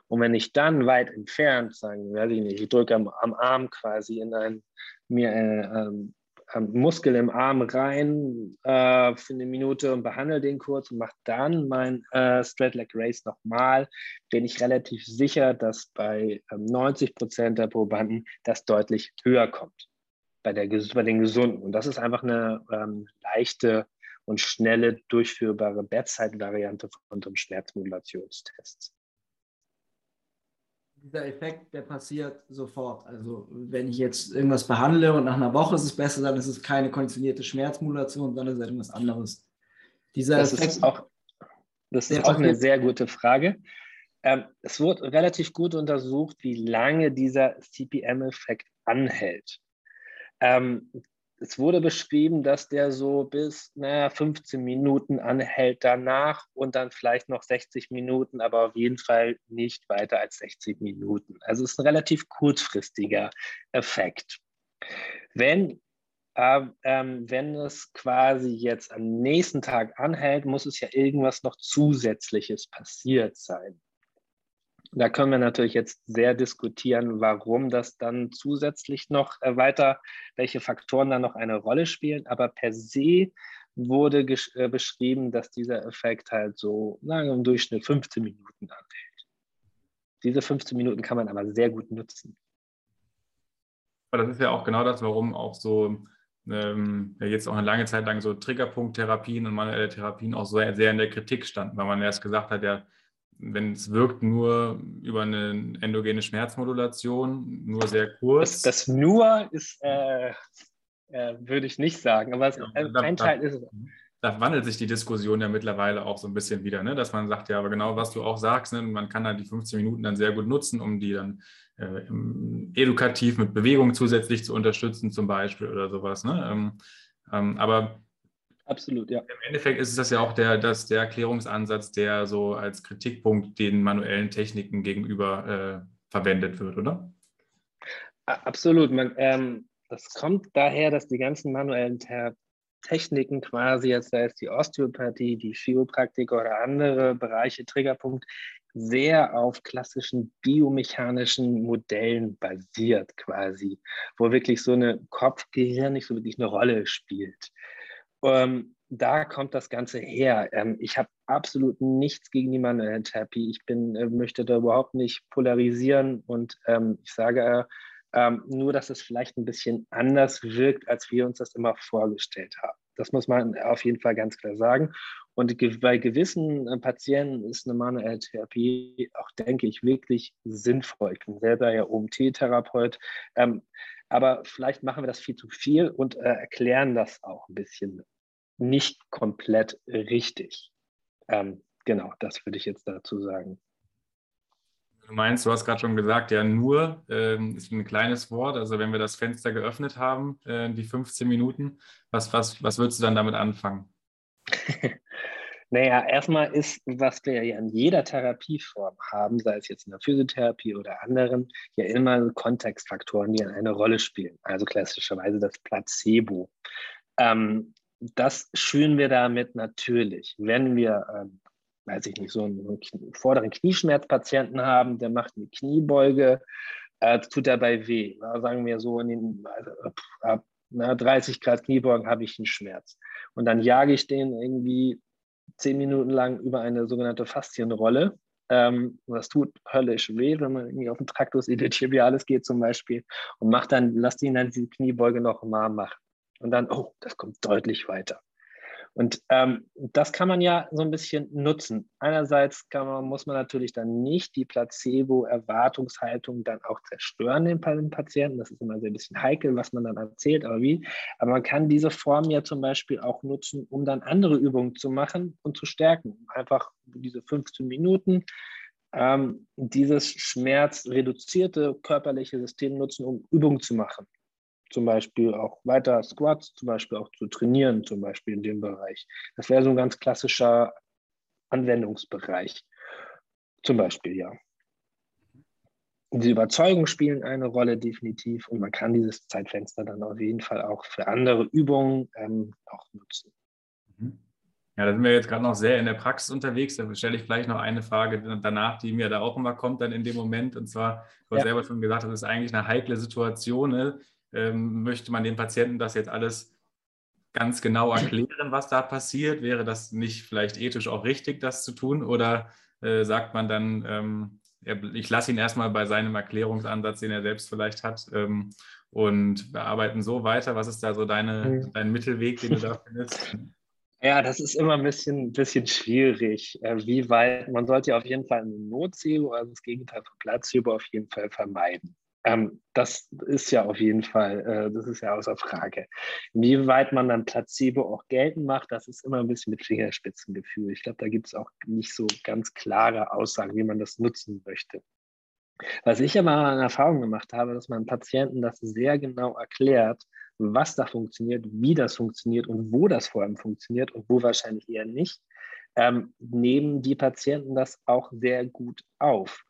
Und wenn ich dann weit entfernt, sagen, weiß ich nicht, ich drücke am, am Arm quasi in ein mir äh, ähm, Muskel im Arm rein äh, für eine Minute und behandle den kurz und mache dann mein äh, Straight Leg Race nochmal, bin ich relativ sicher, dass bei ähm, 90 Prozent der Probanden das deutlich höher kommt bei, der, bei den Gesunden. Und das ist einfach eine ähm, leichte und schnelle durchführbare Bedside-Variante von unserem Schmerzmodulationstest dieser Effekt, der passiert sofort. Also wenn ich jetzt irgendwas behandle und nach einer Woche ist es besser, dann ist es keine konditionierte Schmerzmodulation, sondern ist es irgendwas anderes. Dieser das Effekt, ist auch, das ist auch eine sehr gute Frage. Ähm, es wurde relativ gut untersucht, wie lange dieser CPM-Effekt anhält. Ähm, es wurde beschrieben, dass der so bis naja, 15 Minuten anhält danach und dann vielleicht noch 60 Minuten, aber auf jeden Fall nicht weiter als 60 Minuten. Also es ist ein relativ kurzfristiger Effekt. Wenn, äh, ähm, wenn es quasi jetzt am nächsten Tag anhält, muss es ja irgendwas noch Zusätzliches passiert sein. Da können wir natürlich jetzt sehr diskutieren, warum das dann zusätzlich noch äh, weiter, welche Faktoren da noch eine Rolle spielen. Aber per se wurde äh, beschrieben, dass dieser Effekt halt so na, im Durchschnitt 15 Minuten anhält. Diese 15 Minuten kann man aber sehr gut nutzen. Aber das ist ja auch genau das, warum auch so ähm, jetzt auch eine lange Zeit lang so Triggerpunkttherapien und manuelle Therapien auch sehr, sehr in der Kritik standen, weil man erst gesagt hat, ja, wenn es wirkt nur über eine endogene Schmerzmodulation, nur sehr kurz. Das, das nur ist, äh, äh, würde ich nicht sagen, aber es, ja, äh, ein da, Teil ist es. Da wandelt sich die Diskussion ja mittlerweile auch so ein bisschen wieder, ne? dass man sagt, ja, aber genau was du auch sagst, ne? man kann da die 15 Minuten dann sehr gut nutzen, um die dann äh, edukativ mit Bewegung zusätzlich zu unterstützen, zum Beispiel oder sowas. Ne? Ähm, ähm, aber Absolut, ja. Im Endeffekt ist es das ja auch der, das, der Erklärungsansatz, der so als Kritikpunkt den manuellen Techniken gegenüber äh, verwendet wird, oder? Absolut. Man, ähm, das kommt daher, dass die ganzen manuellen Techniken quasi, jetzt sei es die Osteopathie, die Chiropraktik oder andere Bereiche, Triggerpunkt, sehr auf klassischen biomechanischen Modellen basiert quasi, wo wirklich so eine Kopf-Gehirn nicht so wirklich eine Rolle spielt. Ähm, da kommt das Ganze her. Ähm, ich habe absolut nichts gegen die manuelle Therapie. Ich bin, äh, möchte da überhaupt nicht polarisieren und ähm, ich sage ähm, nur, dass es vielleicht ein bisschen anders wirkt, als wir uns das immer vorgestellt haben. Das muss man auf jeden Fall ganz klar sagen. Und bei gewissen äh, Patienten ist eine manuelle Therapie auch, denke ich, wirklich sinnvoll. Ich bin selber ja OMT-Therapeut. Ähm, aber vielleicht machen wir das viel zu viel und äh, erklären das auch ein bisschen nicht komplett richtig. Ähm, genau, das würde ich jetzt dazu sagen. Du meinst, du hast gerade schon gesagt, ja, nur ähm, ist ein kleines Wort. Also wenn wir das Fenster geöffnet haben, äh, die 15 Minuten, was, was, was würdest du dann damit anfangen? naja, erstmal ist, was wir ja in jeder Therapieform haben, sei es jetzt in der Physiotherapie oder anderen, ja immer Kontextfaktoren, die eine Rolle spielen. Also klassischerweise das Placebo. Ähm, das schüren wir damit natürlich. Wenn wir, ähm, weiß ich nicht, so einen, vorderen Knieschmerzpatienten haben, der macht eine Kniebeuge, äh, tut dabei weh. Ja, sagen wir so, in den, also, ab na, 30 Grad Kniebeugen habe ich einen Schmerz. Und dann jage ich den irgendwie zehn Minuten lang über eine sogenannte Faszienrolle. Ähm, das tut höllisch weh, wenn man irgendwie auf den Traktus iliotibialis geht zum Beispiel und macht dann, lasst ihn dann diese Kniebeuge noch mal machen und dann, oh, das kommt deutlich weiter. Und ähm, das kann man ja so ein bisschen nutzen. Einerseits man, muss man natürlich dann nicht die Placebo-Erwartungshaltung dann auch zerstören, den, Patienten. Das ist immer so ein bisschen heikel, was man dann erzählt, aber wie. Aber man kann diese Form ja zum Beispiel auch nutzen, um dann andere Übungen zu machen und zu stärken. Einfach diese 15 Minuten ähm, dieses schmerzreduzierte körperliche System nutzen, um Übungen zu machen zum Beispiel auch weiter Squats, zum Beispiel auch zu trainieren, zum Beispiel in dem Bereich. Das wäre so ein ganz klassischer Anwendungsbereich. Zum Beispiel, ja. Die Überzeugungen spielen eine Rolle definitiv und man kann dieses Zeitfenster dann auf jeden Fall auch für andere Übungen ähm, auch nutzen. Mhm. Ja, da sind wir jetzt gerade noch sehr in der Praxis unterwegs. Da stelle ich vielleicht noch eine Frage danach, die mir da auch immer kommt, dann in dem Moment. Und zwar, du hast ja. selber schon gesagt, das ist eigentlich eine heikle Situation. Ne? Ähm, möchte man den Patienten das jetzt alles ganz genau erklären, was da passiert? Wäre das nicht vielleicht ethisch auch richtig, das zu tun? Oder äh, sagt man dann, ähm, ich lasse ihn erstmal bei seinem Erklärungsansatz, den er selbst vielleicht hat, ähm, und wir arbeiten so weiter? Was ist da so deine, mhm. dein Mittelweg, den du da findest? Ja, das ist immer ein bisschen, bisschen schwierig. Äh, wie weit, man sollte ja auf jeden Fall eine Nocebo, also das Gegenteil von Placebo, auf jeden Fall vermeiden. Ähm, das ist ja auf jeden Fall, äh, das ist ja außer Frage. Inwieweit man dann Placebo auch geltend macht, das ist immer ein bisschen mit Fingerspitzengefühl. Ich glaube, da gibt es auch nicht so ganz klare Aussagen, wie man das nutzen möchte. Was ich aber an Erfahrung gemacht habe, dass man Patienten das sehr genau erklärt, was da funktioniert, wie das funktioniert und wo das vor allem funktioniert und wo wahrscheinlich eher nicht, ähm, nehmen die Patienten das auch sehr gut auf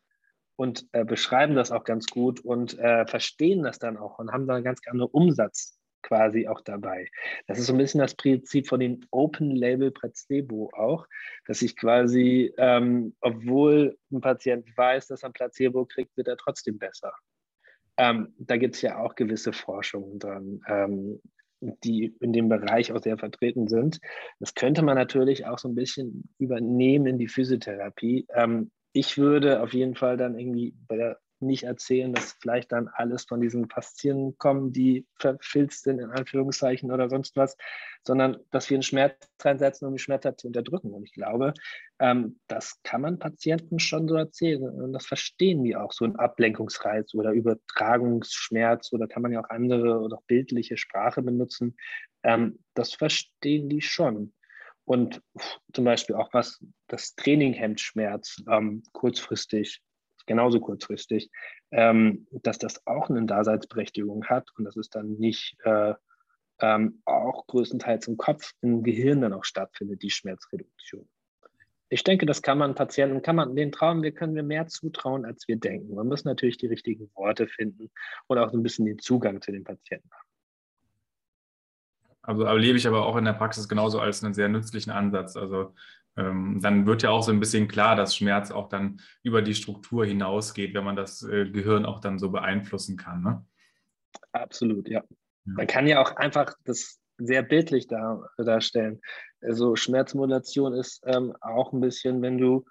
und äh, beschreiben das auch ganz gut und äh, verstehen das dann auch und haben da ganz gerne Umsatz quasi auch dabei. Das ist so ein bisschen das Prinzip von den Open Label Placebo auch, dass ich quasi, ähm, obwohl ein Patient weiß, dass er ein Placebo kriegt, wird er trotzdem besser. Ähm, da gibt es ja auch gewisse Forschungen dran, ähm, die in dem Bereich auch sehr vertreten sind. Das könnte man natürlich auch so ein bisschen übernehmen in die Physiotherapie. Ähm, ich würde auf jeden Fall dann irgendwie nicht erzählen, dass vielleicht dann alles von diesen Faszien kommen, die verfilzt sind, in Anführungszeichen oder sonst was, sondern dass wir einen Schmerz reinsetzen, um die Schmerz zu unterdrücken. Und ich glaube, ähm, das kann man Patienten schon so erzählen. Und das verstehen die auch, so ein Ablenkungsreiz oder Übertragungsschmerz oder kann man ja auch andere oder auch bildliche Sprache benutzen. Ähm, das verstehen die schon. Und zum Beispiel auch was das Training hemmt Schmerz ähm, kurzfristig, genauso kurzfristig, ähm, dass das auch eine Daseinsberechtigung hat und dass es dann nicht äh, ähm, auch größtenteils im Kopf, im Gehirn dann auch stattfindet, die Schmerzreduktion. Ich denke, das kann man Patienten, kann man den trauen, wir können wir mehr zutrauen, als wir denken. Man muss natürlich die richtigen Worte finden und auch so ein bisschen den Zugang zu den Patienten haben. Also erlebe ich aber auch in der Praxis genauso als einen sehr nützlichen Ansatz. Also ähm, dann wird ja auch so ein bisschen klar, dass Schmerz auch dann über die Struktur hinausgeht, wenn man das äh, Gehirn auch dann so beeinflussen kann. Ne? Absolut, ja. ja. Man kann ja auch einfach das sehr bildlich dar, darstellen. Also Schmerzmodulation ist ähm, auch ein bisschen, wenn du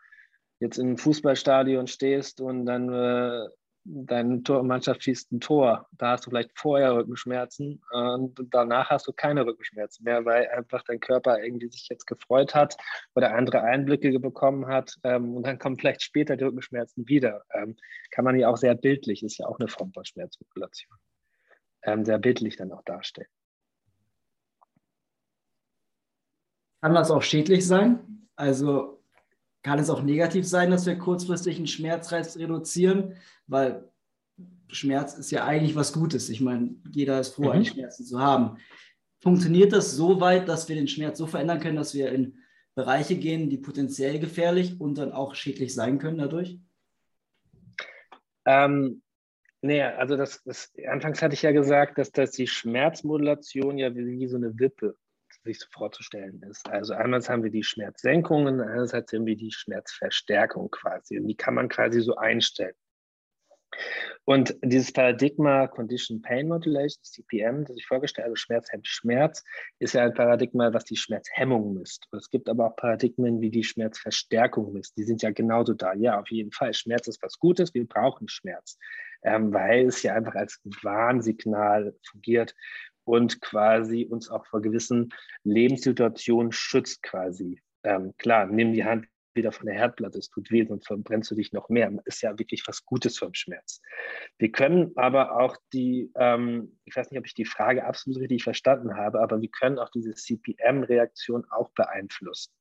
jetzt in einem Fußballstadion stehst und dann äh, deine Mannschaft schießt ein Tor, da hast du vielleicht vorher Rückenschmerzen und danach hast du keine Rückenschmerzen mehr, weil einfach dein Körper irgendwie sich jetzt gefreut hat oder andere Einblicke bekommen hat ähm, und dann kommen vielleicht später die Rückenschmerzen wieder. Ähm, kann man ja auch sehr bildlich, ist ja auch eine Form von Schmerzregulation, ähm, sehr bildlich dann auch darstellen. Kann das auch schädlich sein? Also kann es auch negativ sein, dass wir kurzfristig einen Schmerzreiz reduzieren, weil Schmerz ist ja eigentlich was Gutes. Ich meine, jeder ist froh, mhm. einen Schmerzen zu haben. Funktioniert das so weit, dass wir den Schmerz so verändern können, dass wir in Bereiche gehen, die potenziell gefährlich und dann auch schädlich sein können dadurch? Ähm, nee, also das, das, anfangs hatte ich ja gesagt, dass das die Schmerzmodulation ja wie, wie so eine Wippe sich so vorzustellen ist. Also einmal haben wir die Schmerzsenkungen, einerseits haben wir die Schmerzverstärkung quasi. Und die kann man quasi so einstellen. Und dieses Paradigma Condition Pain Modulation, CPM, das ich vorgestellt habe, Schmerz hemmt Schmerz, ist ja ein Paradigma, was die Schmerzhemmung misst. Und es gibt aber auch Paradigmen, wie die Schmerzverstärkung misst. Die sind ja genauso da. Ja, auf jeden Fall. Schmerz ist was Gutes, wir brauchen Schmerz, ähm, weil es ja einfach als Warnsignal fungiert und quasi uns auch vor gewissen Lebenssituationen schützt quasi. Ähm, klar, nimm die Hand wieder von der Herdplatte, es tut weh, sonst verbrennst du dich noch mehr. Ist ja wirklich was Gutes vom Schmerz. Wir können aber auch die, ähm, ich weiß nicht, ob ich die Frage absolut richtig verstanden habe, aber wir können auch diese CPM-Reaktion auch beeinflussen.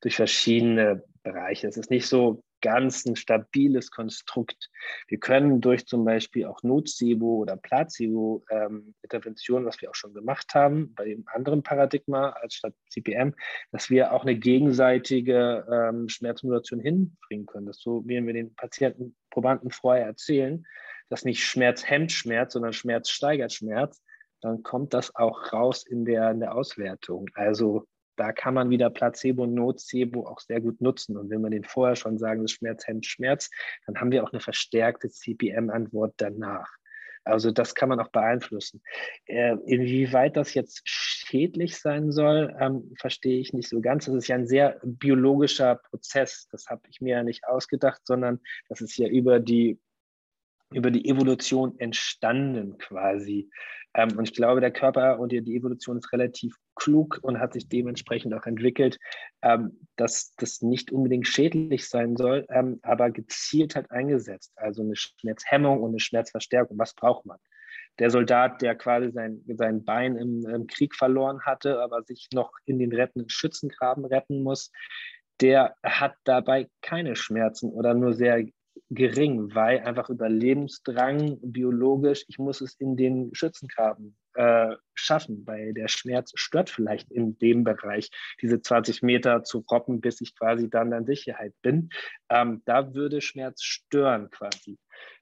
Durch verschiedene Bereiche. Es ist nicht so, ganz ein stabiles Konstrukt. Wir können durch zum Beispiel auch Nocebo oder Placebo-Interventionen, ähm, was wir auch schon gemacht haben, bei dem anderen Paradigma als statt CPM, dass wir auch eine gegenseitige ähm, Schmerzmodulation hinbringen können. Das so, wie wir den Patienten, Probanden vorher erzählen, dass nicht Schmerz hemmt Schmerz, sondern Schmerz steigert Schmerz, dann kommt das auch raus in der, in der Auswertung. Also da kann man wieder Placebo und Nocebo auch sehr gut nutzen. Und wenn wir den vorher schon sagen, das Schmerz hemmt Schmerz, dann haben wir auch eine verstärkte CPM-Antwort danach. Also das kann man auch beeinflussen. Äh, inwieweit das jetzt schädlich sein soll, ähm, verstehe ich nicht so ganz. Das ist ja ein sehr biologischer Prozess. Das habe ich mir ja nicht ausgedacht, sondern das ist ja über die über die Evolution entstanden quasi. Ähm, und ich glaube, der Körper und die, Evolution ist relativ klug und hat sich dementsprechend auch entwickelt, ähm, dass das nicht unbedingt schädlich sein soll, ähm, aber gezielt hat eingesetzt. Also eine Schmerzhemmung und eine Schmerzverstärkung. Was braucht man? Der Soldat, der quasi sein, sein Bein im, im Krieg verloren hatte, aber sich noch in den rettenden Schützengraben retten muss, der hat dabei keine Schmerzen oder nur sehr gering, weil einfach Überlebensdrang biologisch, ich muss es in den Schützengraben äh, schaffen, weil der Schmerz stört vielleicht in dem Bereich, diese 20 Meter zu robben, bis ich quasi dann in Sicherheit bin. Ähm, da würde Schmerz stören quasi.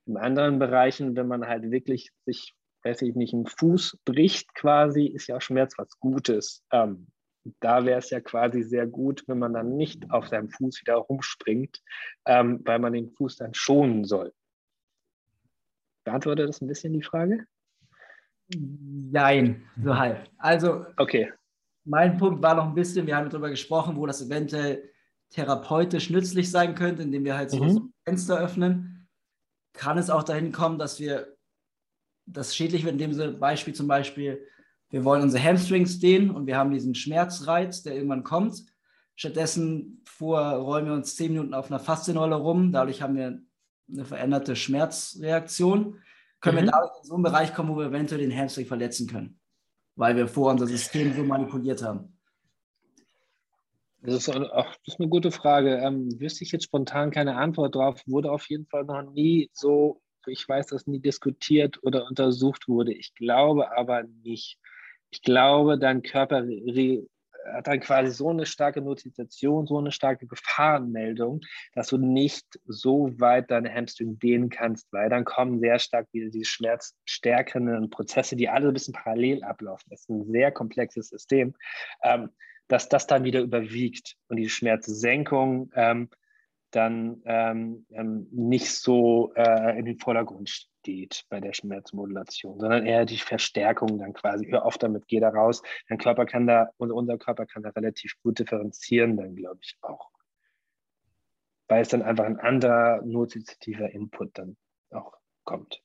In anderen Bereichen, wenn man halt wirklich sich, weiß ich nicht, einen Fuß bricht quasi, ist ja Schmerz was Gutes. Ähm, da wäre es ja quasi sehr gut, wenn man dann nicht auf seinem Fuß wieder rumspringt, ähm, weil man den Fuß dann schonen soll. Beantwortet das ein bisschen die Frage? Nein, so halb. Also, okay. mein Punkt war noch ein bisschen, wir haben darüber gesprochen, wo das eventuell therapeutisch nützlich sein könnte, indem wir halt so, mhm. so Fenster öffnen. kann es auch dahin kommen, dass wir das schädlich wird, in dem Beispiel zum Beispiel, wir wollen unsere Hamstrings dehnen und wir haben diesen Schmerzreiz, der irgendwann kommt. Stattdessen rollen wir uns zehn Minuten auf einer Faszienrolle rum. Dadurch haben wir eine veränderte Schmerzreaktion. Können mhm. wir dadurch in so einen Bereich kommen, wo wir eventuell den Hamstring verletzen können, weil wir vor unser System so manipuliert haben. Das ist, auch, das ist eine gute Frage. Ähm, wüsste ich jetzt spontan keine Antwort drauf. Wurde auf jeden Fall noch nie so, ich weiß, dass nie diskutiert oder untersucht wurde. Ich glaube aber nicht. Ich glaube, dein Körper hat dann quasi so eine starke Notifikation, so eine starke Gefahrenmeldung, dass du nicht so weit deine Hamstring dehnen kannst, weil dann kommen sehr stark wieder die schmerzstärkenden Prozesse, die alle ein bisschen parallel ablaufen. Das ist ein sehr komplexes System. Ähm, dass das dann wieder überwiegt und die Schmerzsenkung ähm, dann ähm, ähm, nicht so äh, in den Vordergrund steht bei der Schmerzmodulation, sondern eher die Verstärkung dann quasi. Hör auf damit, geh da raus. Dein Körper kann da, unser Körper kann da relativ gut differenzieren, dann glaube ich auch. Weil es dann einfach ein anderer notizitiver Input dann auch kommt.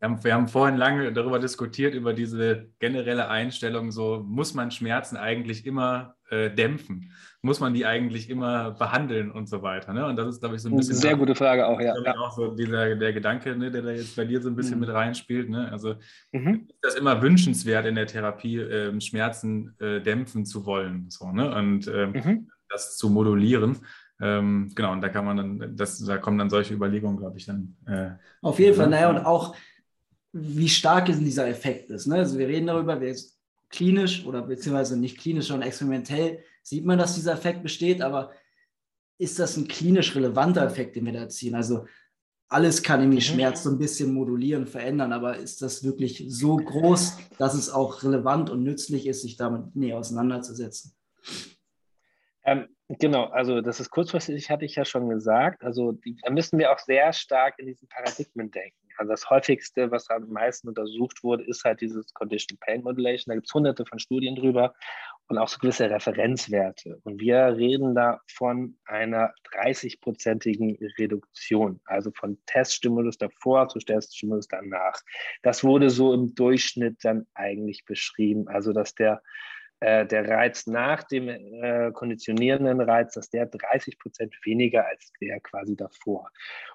Wir haben, wir haben vorhin lange darüber diskutiert, über diese generelle Einstellung, so muss man Schmerzen eigentlich immer äh, dämpfen? Muss man die eigentlich immer behandeln und so weiter? Ne? Und das ist, glaube ich, so ein bisschen. Sehr gute Frage auch, ja. ja. Auch so dieser, der Gedanke, ne, der da jetzt bei dir so ein bisschen mhm. mit reinspielt. Ne? Also mhm. ist das immer wünschenswert in der Therapie, äh, Schmerzen äh, dämpfen zu wollen so, ne? und ähm, mhm. das zu modulieren. Ähm, genau, und da kann man dann, das, da kommen dann solche Überlegungen, glaube ich, dann. Äh, Auf jeden Fall, naja, und auch wie stark dieser Effekt ist. Ne? Also wir reden darüber, wir klinisch oder beziehungsweise nicht klinisch, sondern experimentell sieht man, dass dieser Effekt besteht, aber ist das ein klinisch relevanter Effekt, den wir da ziehen? Also alles kann irgendwie mhm. Schmerz so ein bisschen modulieren, verändern, aber ist das wirklich so groß, dass es auch relevant und nützlich ist, sich damit näher auseinanderzusetzen? Ähm, genau, also das ist kurzfristig, hatte ich ja schon gesagt. Also die, da müssen wir auch sehr stark in diesen Paradigmen denken. Also das häufigste, was am meisten untersucht wurde, ist halt dieses Conditional Pain Modulation. Da gibt es hunderte von Studien drüber und auch so gewisse Referenzwerte. Und wir reden da von einer 30-prozentigen Reduktion, also von Teststimulus davor zu Teststimulus danach. Das wurde so im Durchschnitt dann eigentlich beschrieben. Also dass der äh, der Reiz nach dem äh, konditionierenden Reiz, dass der 30 Prozent weniger als der quasi davor.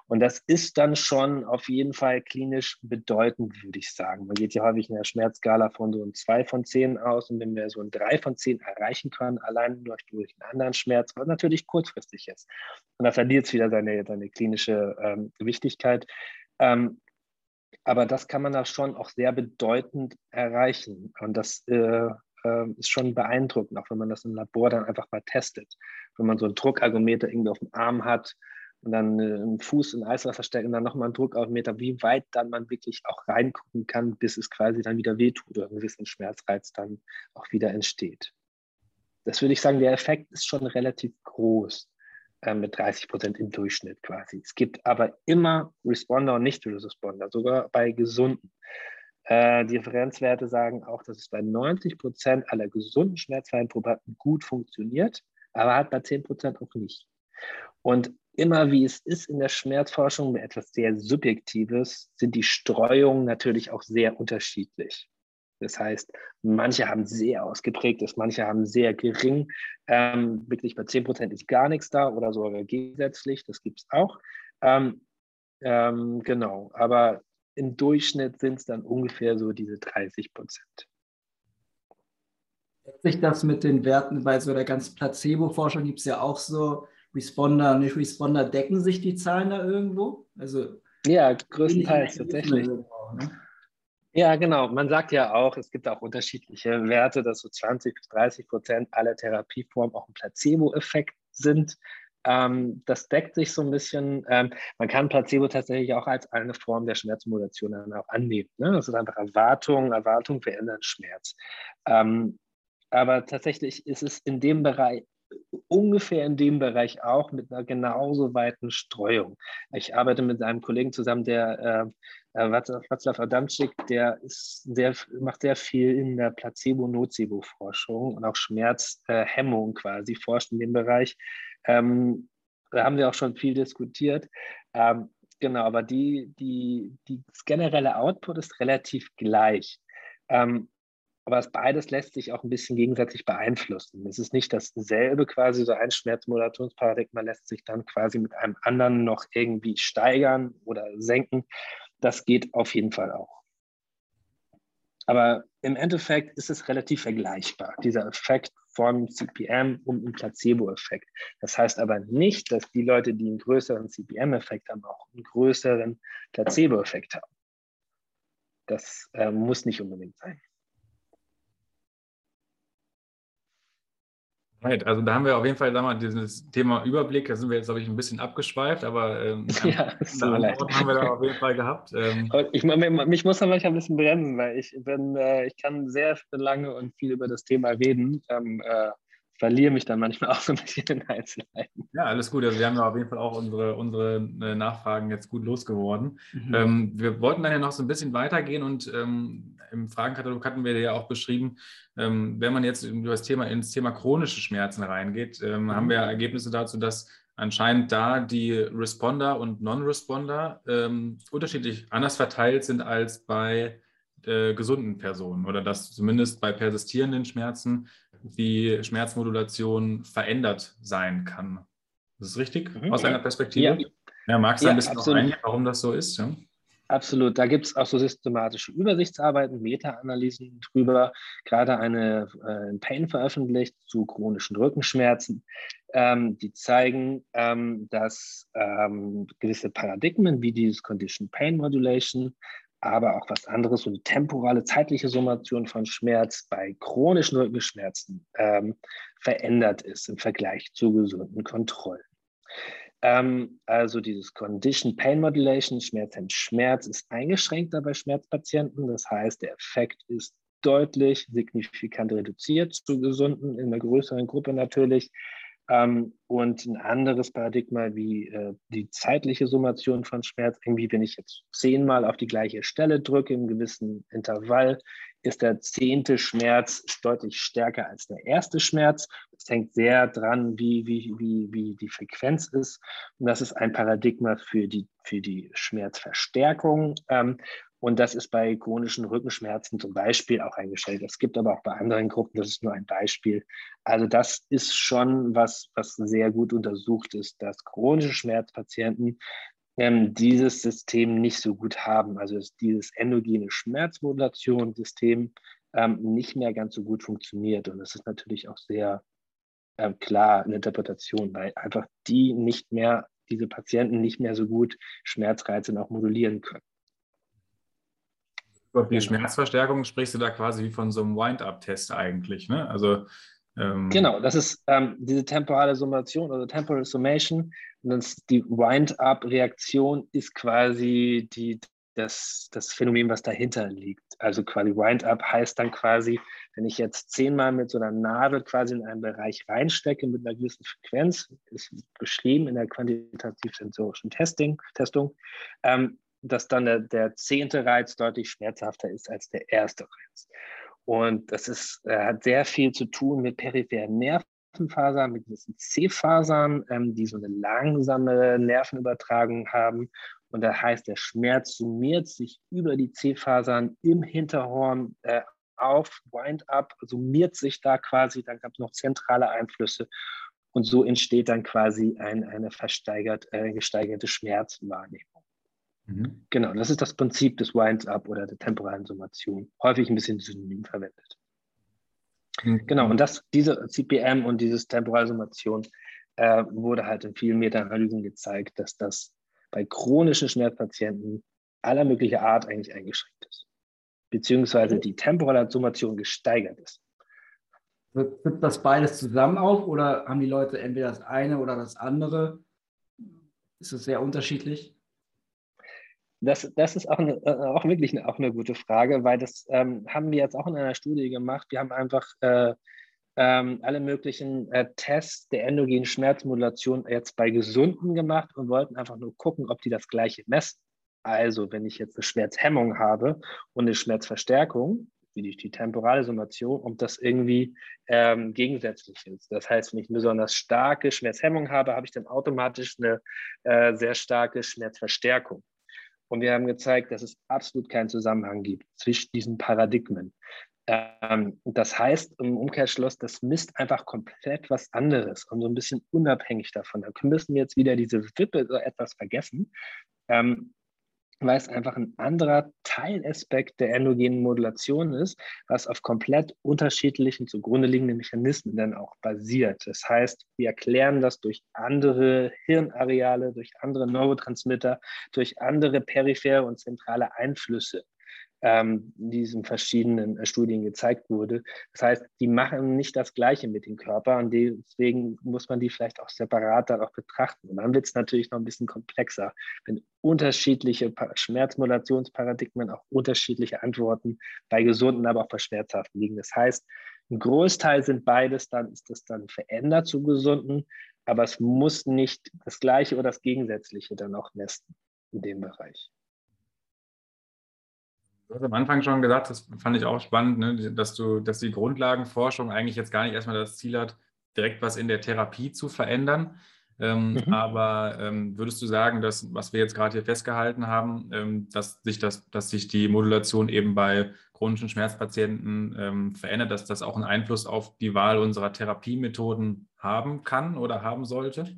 Und das ist dann schon auf jeden Fall klinisch bedeutend, würde ich sagen. Man geht ja häufig in der Schmerzskala von so einem 2 von 10 aus und wenn wir so ein 3 von 10 erreichen können, allein durch, durch einen anderen Schmerz, was natürlich kurzfristig ist. Und da verliert es wieder seine, seine klinische ähm, Wichtigkeit. Ähm, aber das kann man da schon auch sehr bedeutend erreichen. Und das äh, äh, ist schon beeindruckend, auch wenn man das im Labor dann einfach mal testet. Wenn man so einen Druckargometer irgendwie auf dem Arm hat und dann äh, einen Fuß in Eiswasser steckt und dann nochmal einen Druckargometer, wie weit dann man wirklich auch reingucken kann, bis es quasi dann wieder wehtut oder ein gewissen Schmerzreiz dann auch wieder entsteht. Das würde ich sagen, der Effekt ist schon relativ groß äh, mit 30 Prozent im Durchschnitt quasi. Es gibt aber immer Responder und Nicht-Responder, sogar bei Gesunden. Äh, die Referenzwerte sagen auch, dass es bei 90 Prozent aller gesunden schmerzfreien Probanden gut funktioniert, aber halt bei 10 Prozent auch nicht. Und immer wie es ist in der Schmerzforschung, etwas sehr Subjektives, sind die Streuungen natürlich auch sehr unterschiedlich. Das heißt, manche haben sehr ausgeprägtes, manche haben sehr gering. Ähm, wirklich bei 10 Prozent ist gar nichts da oder sogar gegensätzlich, das gibt es auch. Ähm, ähm, genau, aber im Durchschnitt sind es dann ungefähr so diese 30 Prozent. Sich das mit den Werten bei so der ganzen Placebo-Forschung gibt es ja auch so Responder, nicht Responder, decken sich die Zahlen da irgendwo? Also ja, größtenteils tatsächlich. Ne? Ja, genau. Man sagt ja auch, es gibt auch unterschiedliche Werte, dass so 20 bis 30 Prozent aller Therapieformen auch ein Placebo-Effekt sind. Ähm, das deckt sich so ein bisschen. Ähm, man kann Placebo tatsächlich auch als eine Form der Schmerzmodulation dann auch annehmen. Ne? Das ist einfach Erwartung, Erwartung verändern Schmerz. Ähm, aber tatsächlich ist es in dem Bereich, ungefähr in dem Bereich auch mit einer genauso weiten Streuung. Ich arbeite mit einem Kollegen zusammen, der äh, äh Václav Adamczyk, der ist sehr, macht sehr viel in der Placebo-Nocebo-Forschung und auch Schmerzhemmung quasi forscht in dem Bereich. Ähm, da haben wir auch schon viel diskutiert. Ähm, genau, aber die, die, die, das generelle Output ist relativ gleich. Ähm, aber das beides lässt sich auch ein bisschen gegenseitig beeinflussen. Es ist nicht dasselbe quasi, so ein Schmerzmodulationsparadigma lässt sich dann quasi mit einem anderen noch irgendwie steigern oder senken. Das geht auf jeden Fall auch. Aber im Endeffekt ist es relativ vergleichbar, dieser Effekt von CPM und dem Placebo-Effekt. Das heißt aber nicht, dass die Leute, die einen größeren CPM-Effekt haben, auch einen größeren Placebo-Effekt haben. Das äh, muss nicht unbedingt sein. Right. Also da haben wir auf jeden Fall sag mal, dieses Thema Überblick, da sind wir jetzt, glaube ich, ein bisschen abgeschweift, aber ähm, ja, so haben wir da auf jeden Fall gehabt. Ähm, ich, mich muss manchmal ein bisschen bremsen, weil ich bin, äh, ich kann sehr lange und viel über das Thema reden. Ähm, äh, verliere mich dann manchmal auch so ein bisschen in Einzelheiten. Ja, alles gut. Also wir haben ja auf jeden Fall auch unsere, unsere äh, Nachfragen jetzt gut losgeworden. Mhm. Ähm, wir wollten dann ja noch so ein bisschen weitergehen und ähm, im Fragenkatalog hatten wir ja auch beschrieben, ähm, wenn man jetzt über das Thema ins Thema chronische Schmerzen reingeht, ähm, mhm. haben wir Ergebnisse dazu, dass anscheinend da die Responder und Non-Responder ähm, unterschiedlich anders verteilt sind als bei äh, gesunden Personen oder dass zumindest bei persistierenden Schmerzen die Schmerzmodulation verändert sein kann. Das ist richtig mhm. aus deiner Perspektive? Ja, ja magst du ja, ein bisschen noch eingehen, warum das so ist? Ja? Absolut. Da gibt es auch so systematische Übersichtsarbeiten, Meta-Analysen drüber, gerade eine äh, Pain veröffentlicht zu chronischen Rückenschmerzen, ähm, die zeigen, ähm, dass ähm, gewisse Paradigmen wie dieses Condition Pain Modulation aber auch was anderes, so eine temporale zeitliche Summation von Schmerz bei chronischen Rückenschmerzen ähm, verändert ist im Vergleich zu gesunden Kontrollen. Ähm, also dieses Condition Pain Modulation, Schmerz Schmerz, ist eingeschränkter bei Schmerzpatienten. Das heißt, der Effekt ist deutlich signifikant reduziert zu gesunden, in einer größeren Gruppe natürlich. Ähm, und ein anderes Paradigma wie äh, die zeitliche Summation von Schmerz, irgendwie, wenn ich jetzt zehnmal auf die gleiche Stelle drücke im gewissen Intervall, ist der zehnte Schmerz deutlich stärker als der erste Schmerz. Es hängt sehr dran, wie, wie, wie, wie die Frequenz ist. Und das ist ein Paradigma für die, für die Schmerzverstärkung. Ähm, und das ist bei chronischen Rückenschmerzen zum Beispiel auch eingestellt. Es gibt aber auch bei anderen Gruppen, das ist nur ein Beispiel. Also das ist schon was, was sehr gut untersucht ist, dass chronische Schmerzpatienten ähm, dieses System nicht so gut haben. Also dass dieses endogene Schmerzmodulationssystem ähm, nicht mehr ganz so gut funktioniert. Und das ist natürlich auch sehr ähm, klar eine Interpretation, weil einfach die nicht mehr, diese Patienten nicht mehr so gut Schmerzreize auch modulieren können. Über die. Schmerzverstärkung sprichst du da quasi wie von so einem Wind-Up-Test eigentlich, ne? Also ähm genau, das ist ähm, diese temporale Summation oder Temporal Summation. Und das, die Wind-Up-Reaktion ist quasi die, das, das Phänomen, was dahinter liegt. Also quasi Wind-Up heißt dann quasi, wenn ich jetzt zehnmal mit so einer Nadel quasi in einen Bereich reinstecke mit einer gewissen Frequenz, ist beschrieben in der quantitativ-sensorischen Testing, Testung, ähm, dass dann der, der zehnte Reiz deutlich schmerzhafter ist als der erste Reiz. Und das ist, äh, hat sehr viel zu tun mit peripheren Nervenfasern, mit diesen C-Fasern, ähm, die so eine langsame Nervenübertragung haben. Und das heißt, der Schmerz summiert sich über die C-Fasern im Hinterhorn äh, auf, Wind-up, summiert sich da quasi, dann gab es noch zentrale Einflüsse. Und so entsteht dann quasi ein, eine versteigert, äh, gesteigerte Schmerzwahrnehmung. Mhm. Genau, das ist das Prinzip des Winds-Up oder der temporalen Summation. Häufig ein bisschen synonym verwendet. Mhm. Genau, und das, diese CPM und dieses temporale Summation äh, wurde halt in vielen Meta-Analysen gezeigt, dass das bei chronischen Schmerzpatienten aller möglicher Art eigentlich eingeschränkt ist. Beziehungsweise die temporale Summation gesteigert ist. Wird das beides zusammen auf oder haben die Leute entweder das eine oder das andere? Ist es sehr unterschiedlich? Das, das ist auch, eine, äh, auch wirklich eine, auch eine gute Frage, weil das ähm, haben wir jetzt auch in einer Studie gemacht. Wir haben einfach äh, ähm, alle möglichen äh, Tests der endogenen Schmerzmodulation jetzt bei Gesunden gemacht und wollten einfach nur gucken, ob die das gleiche messen. Also, wenn ich jetzt eine Schmerzhemmung habe und eine Schmerzverstärkung, wie durch die temporale Summation, ob das irgendwie ähm, gegensätzlich ist. Das heißt, wenn ich eine besonders starke Schmerzhemmung habe, habe ich dann automatisch eine äh, sehr starke Schmerzverstärkung. Und wir haben gezeigt, dass es absolut keinen Zusammenhang gibt zwischen diesen Paradigmen. Ähm, das heißt im Umkehrschluss, das misst einfach komplett was anderes und so ein bisschen unabhängig davon. Da müssen wir jetzt wieder diese Wippe so etwas vergessen. Ähm, weil es einfach ein anderer Teilaspekt der endogenen Modulation ist, was auf komplett unterschiedlichen zugrunde liegenden Mechanismen dann auch basiert. Das heißt, wir erklären das durch andere Hirnareale, durch andere Neurotransmitter, durch andere periphere und zentrale Einflüsse ähm, diesen verschiedenen äh, Studien gezeigt wurde. Das heißt, die machen nicht das Gleiche mit dem Körper und deswegen muss man die vielleicht auch separat dann auch betrachten. Und dann wird es natürlich noch ein bisschen komplexer, wenn unterschiedliche Schmerzmodulationsparadigmen auch unterschiedliche Antworten bei gesunden, aber auch bei schmerzhaften liegen. Das heißt, ein Großteil sind beides, dann ist das dann verändert zu gesunden, aber es muss nicht das Gleiche oder das Gegensätzliche dann auch messen in dem Bereich. Du hast am Anfang schon gesagt, das fand ich auch spannend, ne, dass du, dass die Grundlagenforschung eigentlich jetzt gar nicht erstmal das Ziel hat, direkt was in der Therapie zu verändern. Ähm, mhm. Aber ähm, würdest du sagen, dass, was wir jetzt gerade hier festgehalten haben, ähm, dass, sich das, dass sich die Modulation eben bei chronischen Schmerzpatienten ähm, verändert, dass das auch einen Einfluss auf die Wahl unserer Therapiemethoden haben kann oder haben sollte?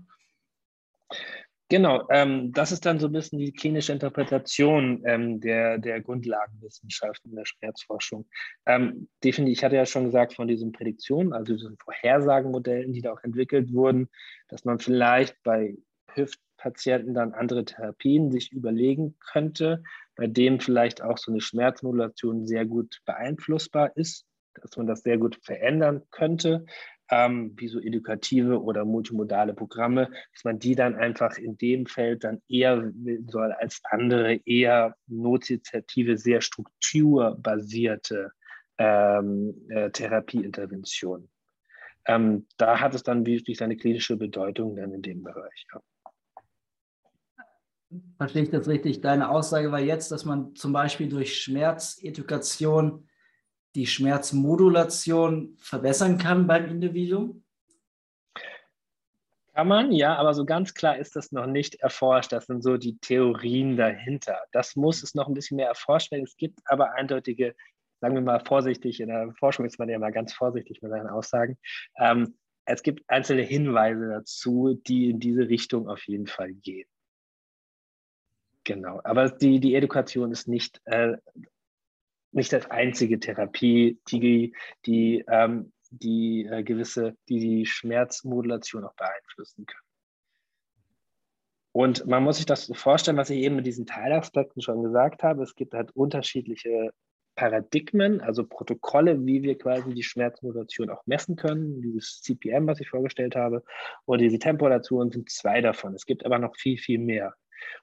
Genau, ähm, das ist dann so ein bisschen die klinische Interpretation ähm, der, der Grundlagenwissenschaften der Schmerzforschung. Ähm, definitiv, ich hatte ja schon gesagt von diesen Prädiktionen, also diesen Vorhersagenmodellen, die da auch entwickelt wurden, dass man vielleicht bei Hüftpatienten dann andere Therapien sich überlegen könnte, bei denen vielleicht auch so eine Schmerzmodulation sehr gut beeinflussbar ist, dass man das sehr gut verändern könnte ähm, wie so edukative oder multimodale Programme, dass man die dann einfach in dem Feld dann eher soll als andere eher nozitative, sehr strukturbasierte ähm, äh, Therapieinterventionen. Ähm, da hat es dann wirklich seine klinische Bedeutung dann in dem Bereich. Ja. Verstehe ich das richtig? Deine Aussage war jetzt, dass man zum Beispiel durch Schmerzedukation die Schmerzmodulation verbessern kann beim Individuum? Kann man, ja, aber so ganz klar ist das noch nicht erforscht. Das sind so die Theorien dahinter. Das muss es noch ein bisschen mehr erforscht werden. Es gibt aber eindeutige, sagen wir mal vorsichtig, in der Forschung ist man ja mal ganz vorsichtig mit seinen Aussagen. Ähm, es gibt einzelne Hinweise dazu, die in diese Richtung auf jeden Fall gehen. Genau, aber die, die Education ist nicht äh, nicht als einzige Therapie, die, die, ähm, die äh, gewisse, die die Schmerzmodulation auch beeinflussen können. Und man muss sich das vorstellen, was ich eben mit diesen Teilaspekten schon gesagt habe. Es gibt halt unterschiedliche Paradigmen, also Protokolle, wie wir quasi die Schmerzmodulation auch messen können. Dieses CPM, was ich vorgestellt habe, oder diese Temporaturen sind zwei davon. Es gibt aber noch viel, viel mehr.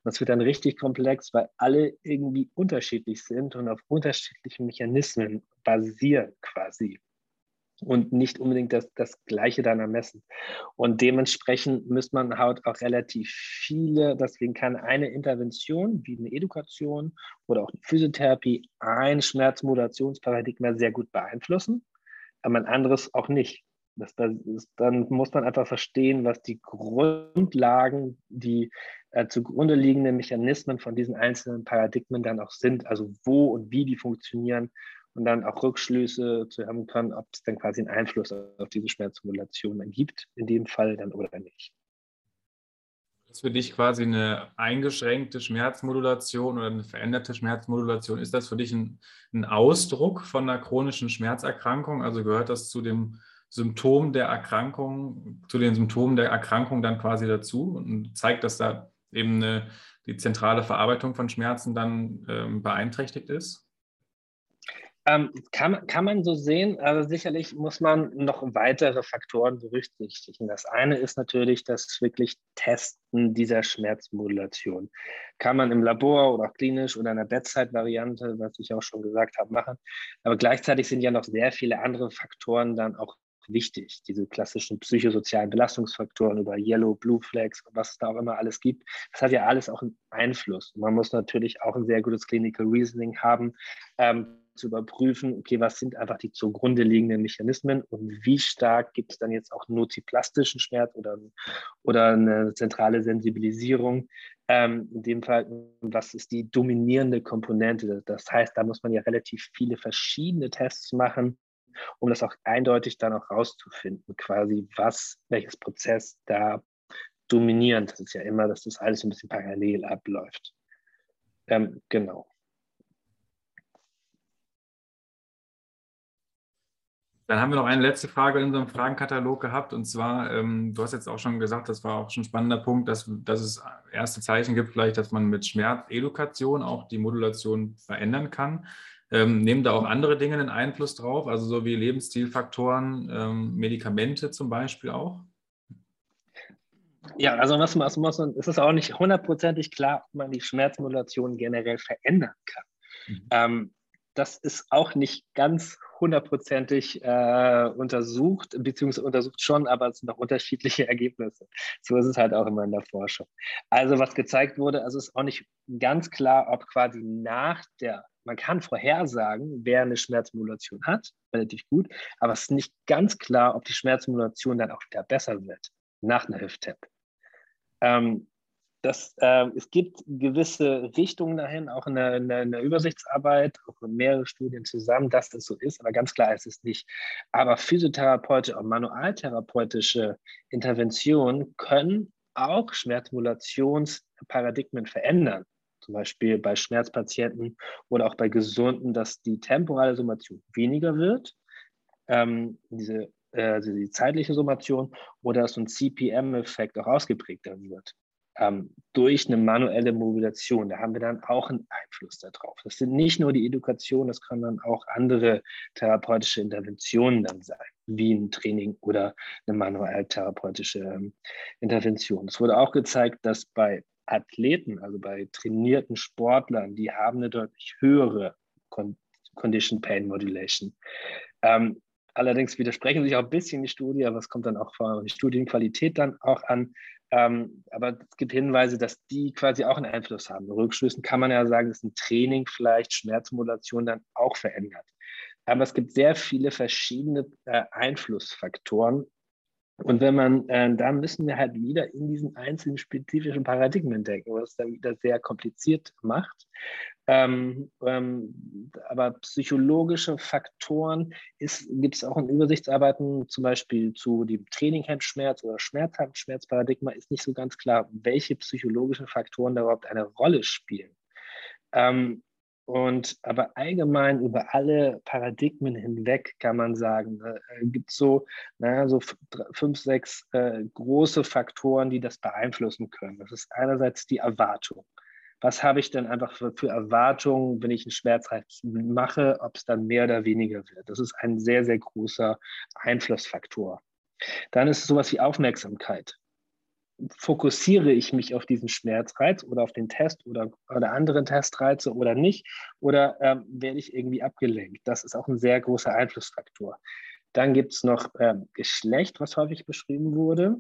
Und das wird dann richtig komplex, weil alle irgendwie unterschiedlich sind und auf unterschiedlichen Mechanismen basieren quasi und nicht unbedingt das, das Gleiche dann ermessen. Und dementsprechend müsste man halt auch relativ viele, deswegen kann eine Intervention wie eine Education oder auch eine Physiotherapie ein Schmerzmodulationsparadigma sehr gut beeinflussen, aber ein anderes auch nicht. Das, das, dann muss man einfach verstehen, was die Grundlagen, die äh, zugrunde liegenden Mechanismen von diesen einzelnen Paradigmen dann auch sind, also wo und wie die funktionieren und dann auch Rückschlüsse zu haben können, ob es dann quasi einen Einfluss auf diese Schmerzsimulation gibt, in dem Fall dann oder nicht. Ist für dich quasi eine eingeschränkte Schmerzmodulation oder eine veränderte Schmerzmodulation? Ist das für dich ein, ein Ausdruck von einer chronischen Schmerzerkrankung? Also gehört das zu dem Symptom der Erkrankung, zu den Symptomen der Erkrankung dann quasi dazu und zeigt, dass da eben eine, die zentrale Verarbeitung von Schmerzen dann ähm, beeinträchtigt ist? Ähm, kann, kann man so sehen, aber sicherlich muss man noch weitere Faktoren berücksichtigen. Das eine ist natürlich das wirklich Testen dieser Schmerzmodulation. Kann man im Labor oder auch klinisch oder in der Bedside-Variante, was ich auch schon gesagt habe, machen. Aber gleichzeitig sind ja noch sehr viele andere Faktoren dann auch wichtig. Diese klassischen psychosozialen Belastungsfaktoren über Yellow, Blue Flags was es da auch immer alles gibt. Das hat ja alles auch einen Einfluss. Man muss natürlich auch ein sehr gutes Clinical Reasoning haben, ähm, zu überprüfen, okay, was sind einfach die zugrunde liegenden Mechanismen und wie stark gibt es dann jetzt auch notiplastischen Schmerz oder, oder eine zentrale Sensibilisierung. Ähm, in dem Fall, was ist die dominierende Komponente? Das heißt, da muss man ja relativ viele verschiedene Tests machen, um das auch eindeutig dann auch rauszufinden, quasi was, welches Prozess da dominierend. Das ist ja immer, dass das alles ein bisschen parallel abläuft. Ähm, genau. Dann haben wir noch eine letzte Frage in unserem Fragenkatalog gehabt. Und zwar, ähm, du hast jetzt auch schon gesagt, das war auch schon ein spannender Punkt, dass, dass es erste Zeichen gibt, vielleicht, dass man mit Schmerzedukation auch die Modulation verändern kann. Ähm, nehmen da auch andere Dinge einen Einfluss drauf, also so wie Lebensstilfaktoren, ähm, Medikamente zum Beispiel auch? Ja, also was was man, es ist auch nicht hundertprozentig klar, ob man die Schmerzmodulation generell verändern kann. Mhm. Ähm, das ist auch nicht ganz hundertprozentig äh, untersucht, beziehungsweise untersucht schon, aber es sind noch unterschiedliche Ergebnisse. So ist es halt auch immer in der Forschung. Also was gezeigt wurde, also ist auch nicht ganz klar, ob quasi nach der, man kann vorhersagen, wer eine Schmerzmodulation hat, relativ gut, aber es ist nicht ganz klar, ob die Schmerzmodulation dann auch wieder besser wird nach einer Hüft-Tap. Ähm, das, äh, es gibt gewisse Richtungen dahin, auch in der, in, der, in der, Übersichtsarbeit, auch in mehrere Studien zusammen, dass das so ist, aber ganz klar ist es nicht. Aber physiotherapeutische und manualtherapeutische Interventionen können auch Schmerzmodulationsparadigmen verändern. Zum Beispiel bei Schmerzpatienten oder auch bei Gesunden, dass die temporale Summation weniger wird. Ähm, diese also die zeitliche Summation oder dass so ein CPM-Effekt auch ausgeprägter wird ähm, durch eine manuelle Mobilisation. Da haben wir dann auch einen Einfluss darauf. Das sind nicht nur die Education, das können dann auch andere therapeutische Interventionen dann sein, wie ein Training oder eine manuell therapeutische ähm, Intervention. Es wurde auch gezeigt, dass bei Athleten, also bei trainierten Sportlern, die haben eine deutlich höhere Con Condition Pain Modulation. Ähm, allerdings widersprechen sich auch ein bisschen die Studie, aber es kommt dann auch vor die Studienqualität dann auch an. Ähm, aber es gibt Hinweise, dass die quasi auch einen Einfluss haben. Rückschlüssen kann man ja sagen, dass ein Training vielleicht Schmerzmodulation dann auch verändert. Aber es gibt sehr viele verschiedene äh, Einflussfaktoren. Und wenn man, äh, da müssen wir halt wieder in diesen einzelnen spezifischen Paradigmen denken, was dann wieder sehr kompliziert macht. Ähm, ähm, aber psychologische Faktoren gibt es auch in Übersichtsarbeiten, zum Beispiel zu dem Traininghemmschmerz oder Schmerzhemmschmerzparadigma, ist nicht so ganz klar, welche psychologischen Faktoren da überhaupt eine Rolle spielen. Ähm, und aber allgemein über alle Paradigmen hinweg kann man sagen, äh, gibt es so, naja, so fünf, sechs äh, große Faktoren, die das beeinflussen können. Das ist einerseits die Erwartung was habe ich denn einfach für, für Erwartungen, wenn ich einen Schmerzreiz mache, ob es dann mehr oder weniger wird. Das ist ein sehr, sehr großer Einflussfaktor. Dann ist es sowas wie Aufmerksamkeit. Fokussiere ich mich auf diesen Schmerzreiz oder auf den Test oder, oder andere Testreize oder nicht? Oder ähm, werde ich irgendwie abgelenkt? Das ist auch ein sehr großer Einflussfaktor. Dann gibt es noch äh, Geschlecht, was häufig beschrieben wurde.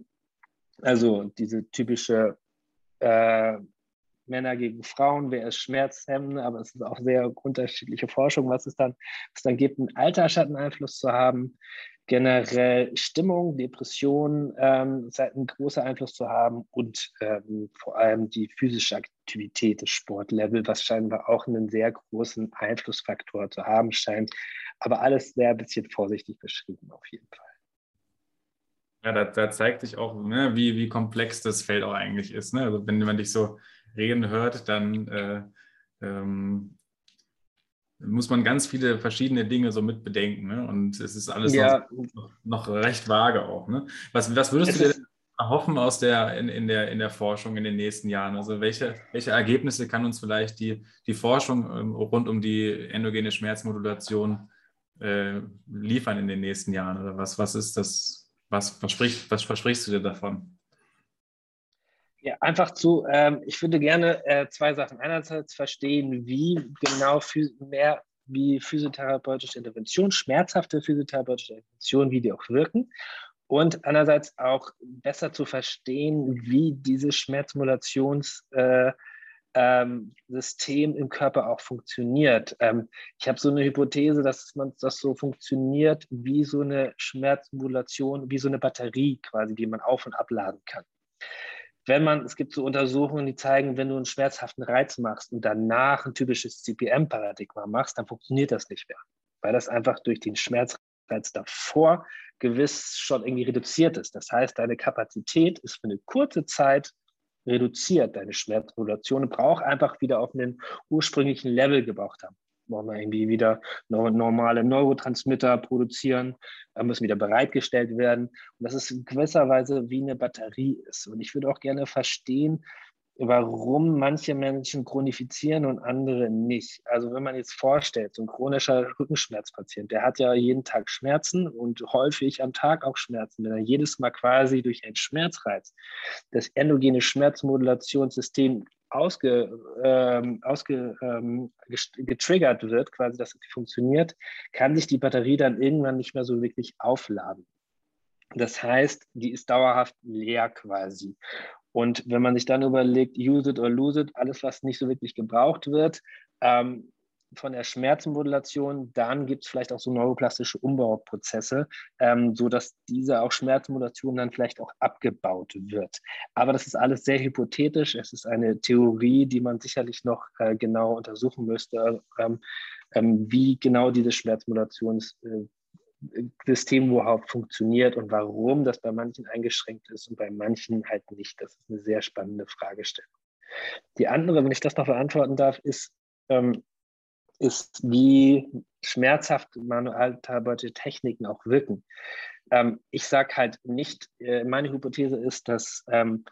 Also diese typische äh, Männer gegen Frauen, wer ist schmerzhemmend, aber es ist auch sehr unterschiedliche Forschung, was es dann, was dann gibt, einen Altersschatteneinfluss zu haben, generell Stimmung, Depression ähm, einen großen Einfluss zu haben und ähm, vor allem die physische Aktivität, das Sportlevel, was scheinbar auch einen sehr großen Einflussfaktor zu haben scheint, aber alles sehr ein bisschen vorsichtig beschrieben auf jeden Fall. Ja, da, da zeigt sich auch, ne, wie, wie komplex das Feld auch eigentlich ist. Ne? Also wenn man dich so reden hört, dann äh, ähm, muss man ganz viele verschiedene Dinge so mit bedenken. Ne? Und es ist alles ja. noch, noch, recht vage auch. Ne? Was, was würdest es du dir erhoffen aus der, in, in, der, in der Forschung in den nächsten Jahren? Also welche, welche Ergebnisse kann uns vielleicht die, die Forschung ähm, rund um die endogene Schmerzmodulation äh, liefern in den nächsten Jahren? Oder was, was ist das, was, verspricht, was versprichst du dir davon? Ja, einfach zu, ähm, ich würde gerne äh, zwei Sachen. Einerseits verstehen, wie genau mehr wie physiotherapeutische Intervention, schmerzhafte physiotherapeutische Intervention, wie die auch wirken. Und andererseits auch besser zu verstehen, wie diese Schmerzmodulations- äh, ähm, im Körper auch funktioniert. Ähm, ich habe so eine Hypothese, dass man das so funktioniert wie so eine Schmerzmodulation, wie so eine Batterie quasi, die man auf und abladen kann. Wenn man, es gibt so Untersuchungen, die zeigen, wenn du einen schmerzhaften Reiz machst und danach ein typisches CPM-Paradigma machst, dann funktioniert das nicht mehr, weil das einfach durch den Schmerzreiz davor gewiss schon irgendwie reduziert ist. Das heißt, deine Kapazität ist für eine kurze Zeit reduziert, deine Schmerzmodulation, braucht einfach wieder auf einen ursprünglichen Level gebraucht haben. Wollen wir irgendwie wieder normale Neurotransmitter produzieren, müssen wieder bereitgestellt werden. Und das ist in gewisser Weise wie eine Batterie ist. Und ich würde auch gerne verstehen, warum manche Menschen chronifizieren und andere nicht. Also wenn man jetzt vorstellt, so ein chronischer Rückenschmerzpatient, der hat ja jeden Tag Schmerzen und häufig am Tag auch Schmerzen. Wenn er jedes Mal quasi durch einen Schmerzreiz das endogene Schmerzmodulationssystem ausge, ähm, ausge, ähm, wird, quasi, dass es funktioniert, kann sich die Batterie dann irgendwann nicht mehr so wirklich aufladen. Das heißt, die ist dauerhaft leer quasi. Und wenn man sich dann überlegt, use it or lose it, alles, was nicht so wirklich gebraucht wird, ähm, von der Schmerzmodulation, dann gibt es vielleicht auch so neuroplastische Umbauprozesse, ähm, sodass diese auch Schmerzmodulation dann vielleicht auch abgebaut wird. Aber das ist alles sehr hypothetisch. Es ist eine Theorie, die man sicherlich noch äh, genau untersuchen müsste, ähm, ähm, wie genau diese Schmerzmodulations äh, überhaupt funktioniert und warum das bei manchen eingeschränkt ist und bei manchen halt nicht. Das ist eine sehr spannende Fragestellung. Die andere, wenn ich das noch beantworten darf, ist, ähm, ist wie schmerzhaft manuell verarbeitete Techniken auch wirken. Ähm, ich sage halt nicht, äh, meine Hypothese ist, dass ähm,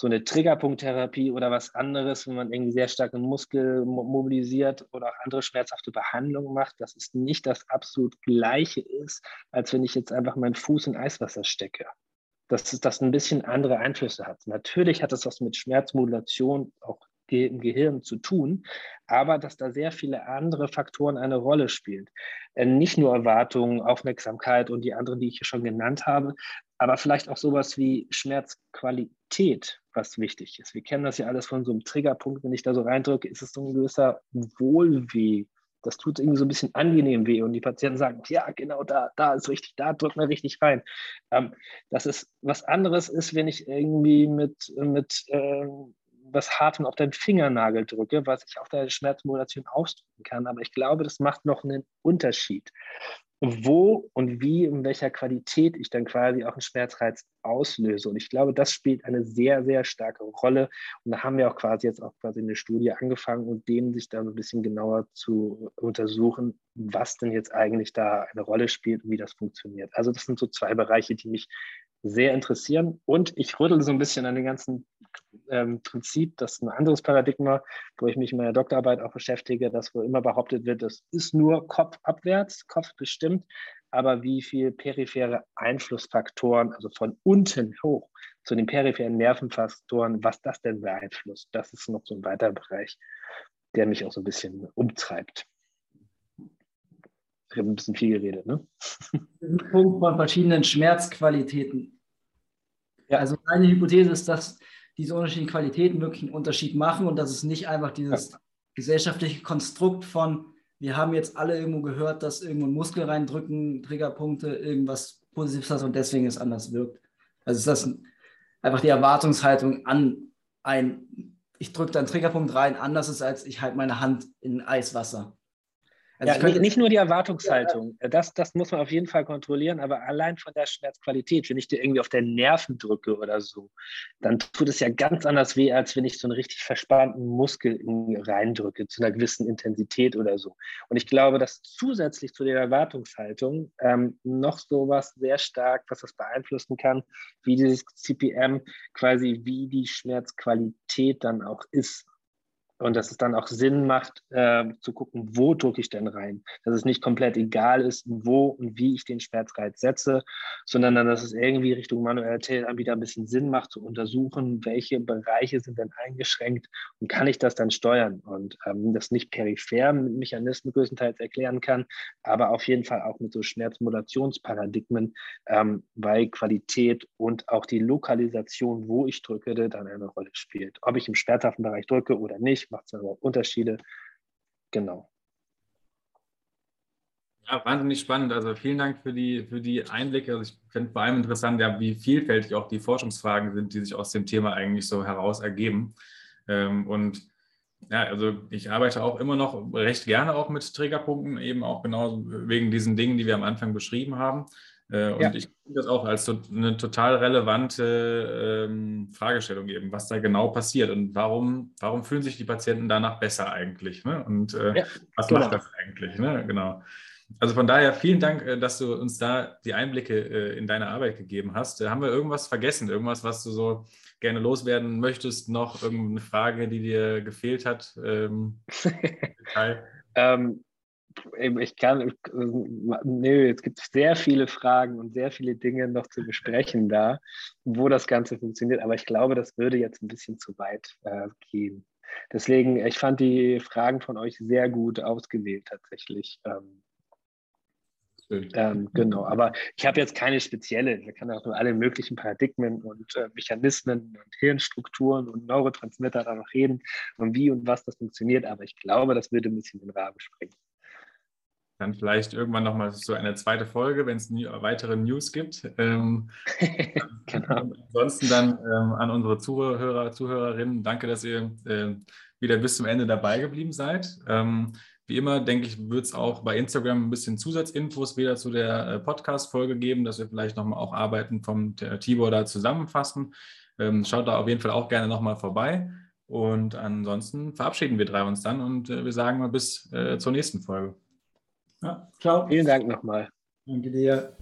so eine Triggerpunkttherapie oder was anderes, wenn man irgendwie sehr stark den Muskel mobilisiert oder auch andere schmerzhafte Behandlungen macht, dass es nicht das absolut Gleiche ist, als wenn ich jetzt einfach meinen Fuß in Eiswasser stecke. Dass das ein bisschen andere Einflüsse hat. Natürlich hat es was mit Schmerzmodulation auch im Gehirn zu tun, aber dass da sehr viele andere Faktoren eine Rolle spielen. Äh, nicht nur Erwartungen, Aufmerksamkeit und die anderen, die ich hier schon genannt habe, aber vielleicht auch sowas wie Schmerzqualität, was wichtig ist. Wir kennen das ja alles von so einem Triggerpunkt, wenn ich da so reindrücke, ist es so ein gewisser Wohlweh. Das tut irgendwie so ein bisschen angenehm weh und die Patienten sagen, ja, genau da, da ist richtig, da drückt man richtig rein. Ähm, das ist was anderes ist, wenn ich irgendwie mit, mit ähm, was Hartem auf deinen Fingernagel drücke, was ich auf der Schmerzmodulation ausdrücken kann. Aber ich glaube, das macht noch einen Unterschied wo und wie, in welcher Qualität ich dann quasi auch einen Schmerzreiz auslöse. Und ich glaube, das spielt eine sehr, sehr starke Rolle. Und da haben wir auch quasi jetzt auch quasi eine Studie angefangen und dem sich dann ein bisschen genauer zu untersuchen, was denn jetzt eigentlich da eine Rolle spielt und wie das funktioniert. Also das sind so zwei Bereiche, die mich sehr interessieren. Und ich rüttle so ein bisschen an dem ganzen ähm, Prinzip, das ist ein anderes Paradigma, wo ich mich in meiner Doktorarbeit auch beschäftige, dass wo immer behauptet wird, das ist nur Kopf abwärts, Kopf bestimmt, aber wie viel periphere Einflussfaktoren, also von unten hoch zu den peripheren Nervenfaktoren, was das denn beeinflusst, das ist noch so ein weiterer Bereich, der mich auch so ein bisschen umtreibt. Ich habe ein bisschen viel geredet, ne? Punkt von verschiedenen Schmerzqualitäten. Ja. Also meine Hypothese ist, dass diese unterschiedlichen Qualitäten wirklich einen Unterschied machen und dass es nicht einfach dieses ja. gesellschaftliche Konstrukt von, wir haben jetzt alle irgendwo gehört, dass irgendwo ein Muskel reindrücken, Triggerpunkte, irgendwas Positives hat und deswegen es anders wirkt. Also ist das einfach die Erwartungshaltung an ein, ich drücke da einen Triggerpunkt rein, anders ist, als ich halte meine Hand in Eiswasser. Also ja, nicht nur die Erwartungshaltung, ja. das, das muss man auf jeden Fall kontrollieren, aber allein von der Schmerzqualität, wenn ich dir irgendwie auf den Nerven drücke oder so, dann tut es ja ganz anders weh, als wenn ich so einen richtig verspannten Muskel reindrücke, zu einer gewissen Intensität oder so. Und ich glaube, dass zusätzlich zu der Erwartungshaltung ähm, noch sowas sehr stark, was das beeinflussen kann, wie dieses CPM, quasi wie die Schmerzqualität dann auch ist und dass es dann auch Sinn macht, äh, zu gucken, wo drücke ich denn rein. Dass es nicht komplett egal ist, wo und wie ich den Schmerzreiz setze, sondern dann, dass es irgendwie Richtung Manualität wieder ein bisschen Sinn macht, zu untersuchen, welche Bereiche sind denn eingeschränkt und kann ich das dann steuern. Und ähm, das nicht peripher mit Mechanismen größtenteils erklären kann, aber auf jeden Fall auch mit so Schmerzmodulationsparadigmen, ähm, weil Qualität und auch die Lokalisation, wo ich drücke, dann eine Rolle spielt. Ob ich im schmerzhaften Bereich drücke oder nicht, Macht es überhaupt Unterschiede? Genau. Ja, wahnsinnig spannend. Also vielen Dank für die, für die Einblicke. Also ich finde vor allem interessant, ja, wie vielfältig auch die Forschungsfragen sind, die sich aus dem Thema eigentlich so heraus ergeben. Ähm, und ja, also ich arbeite auch immer noch recht gerne auch mit Trägerpunkten, eben auch genau wegen diesen Dingen, die wir am Anfang beschrieben haben. Äh, und ja. ich finde das auch als eine total relevante ähm, Fragestellung eben, was da genau passiert und warum, warum fühlen sich die Patienten danach besser eigentlich? Ne? Und äh, ja, was genau. macht das eigentlich? Ne? Genau. Also von daher vielen Dank, äh, dass du uns da die Einblicke äh, in deine Arbeit gegeben hast. Haben wir irgendwas vergessen? Irgendwas, was du so gerne loswerden möchtest? Noch irgendeine Frage, die dir gefehlt hat? Ähm, ähm, ich kann, nö, es gibt sehr viele Fragen und sehr viele Dinge noch zu besprechen da, wo das Ganze funktioniert. Aber ich glaube, das würde jetzt ein bisschen zu weit äh, gehen. Deswegen, ich fand die Fragen von euch sehr gut ausgewählt tatsächlich. Ähm, ähm, genau, aber ich habe jetzt keine spezielle. Wir können auch nur alle möglichen Paradigmen und äh, Mechanismen und Hirnstrukturen und Neurotransmitter da noch reden und wie und was das funktioniert. Aber ich glaube, das würde ein bisschen den Rahmen springen. Dann vielleicht irgendwann nochmal so eine zweite Folge, wenn es weitere News gibt. Ähm, genau. Ansonsten dann ähm, an unsere Zuhörer, Zuhörerinnen, danke, dass ihr äh, wieder bis zum Ende dabei geblieben seid. Ähm, wie immer, denke ich, wird es auch bei Instagram ein bisschen Zusatzinfos wieder zu der äh, Podcast-Folge geben, dass wir vielleicht nochmal auch Arbeiten vom Tibor da zusammenfassen. Ähm, schaut da auf jeden Fall auch gerne nochmal vorbei. Und ansonsten verabschieden wir drei uns dann und äh, wir sagen mal bis äh, zur nächsten Folge. Ja, ciao. Vielen Dank nochmal. Danke dir.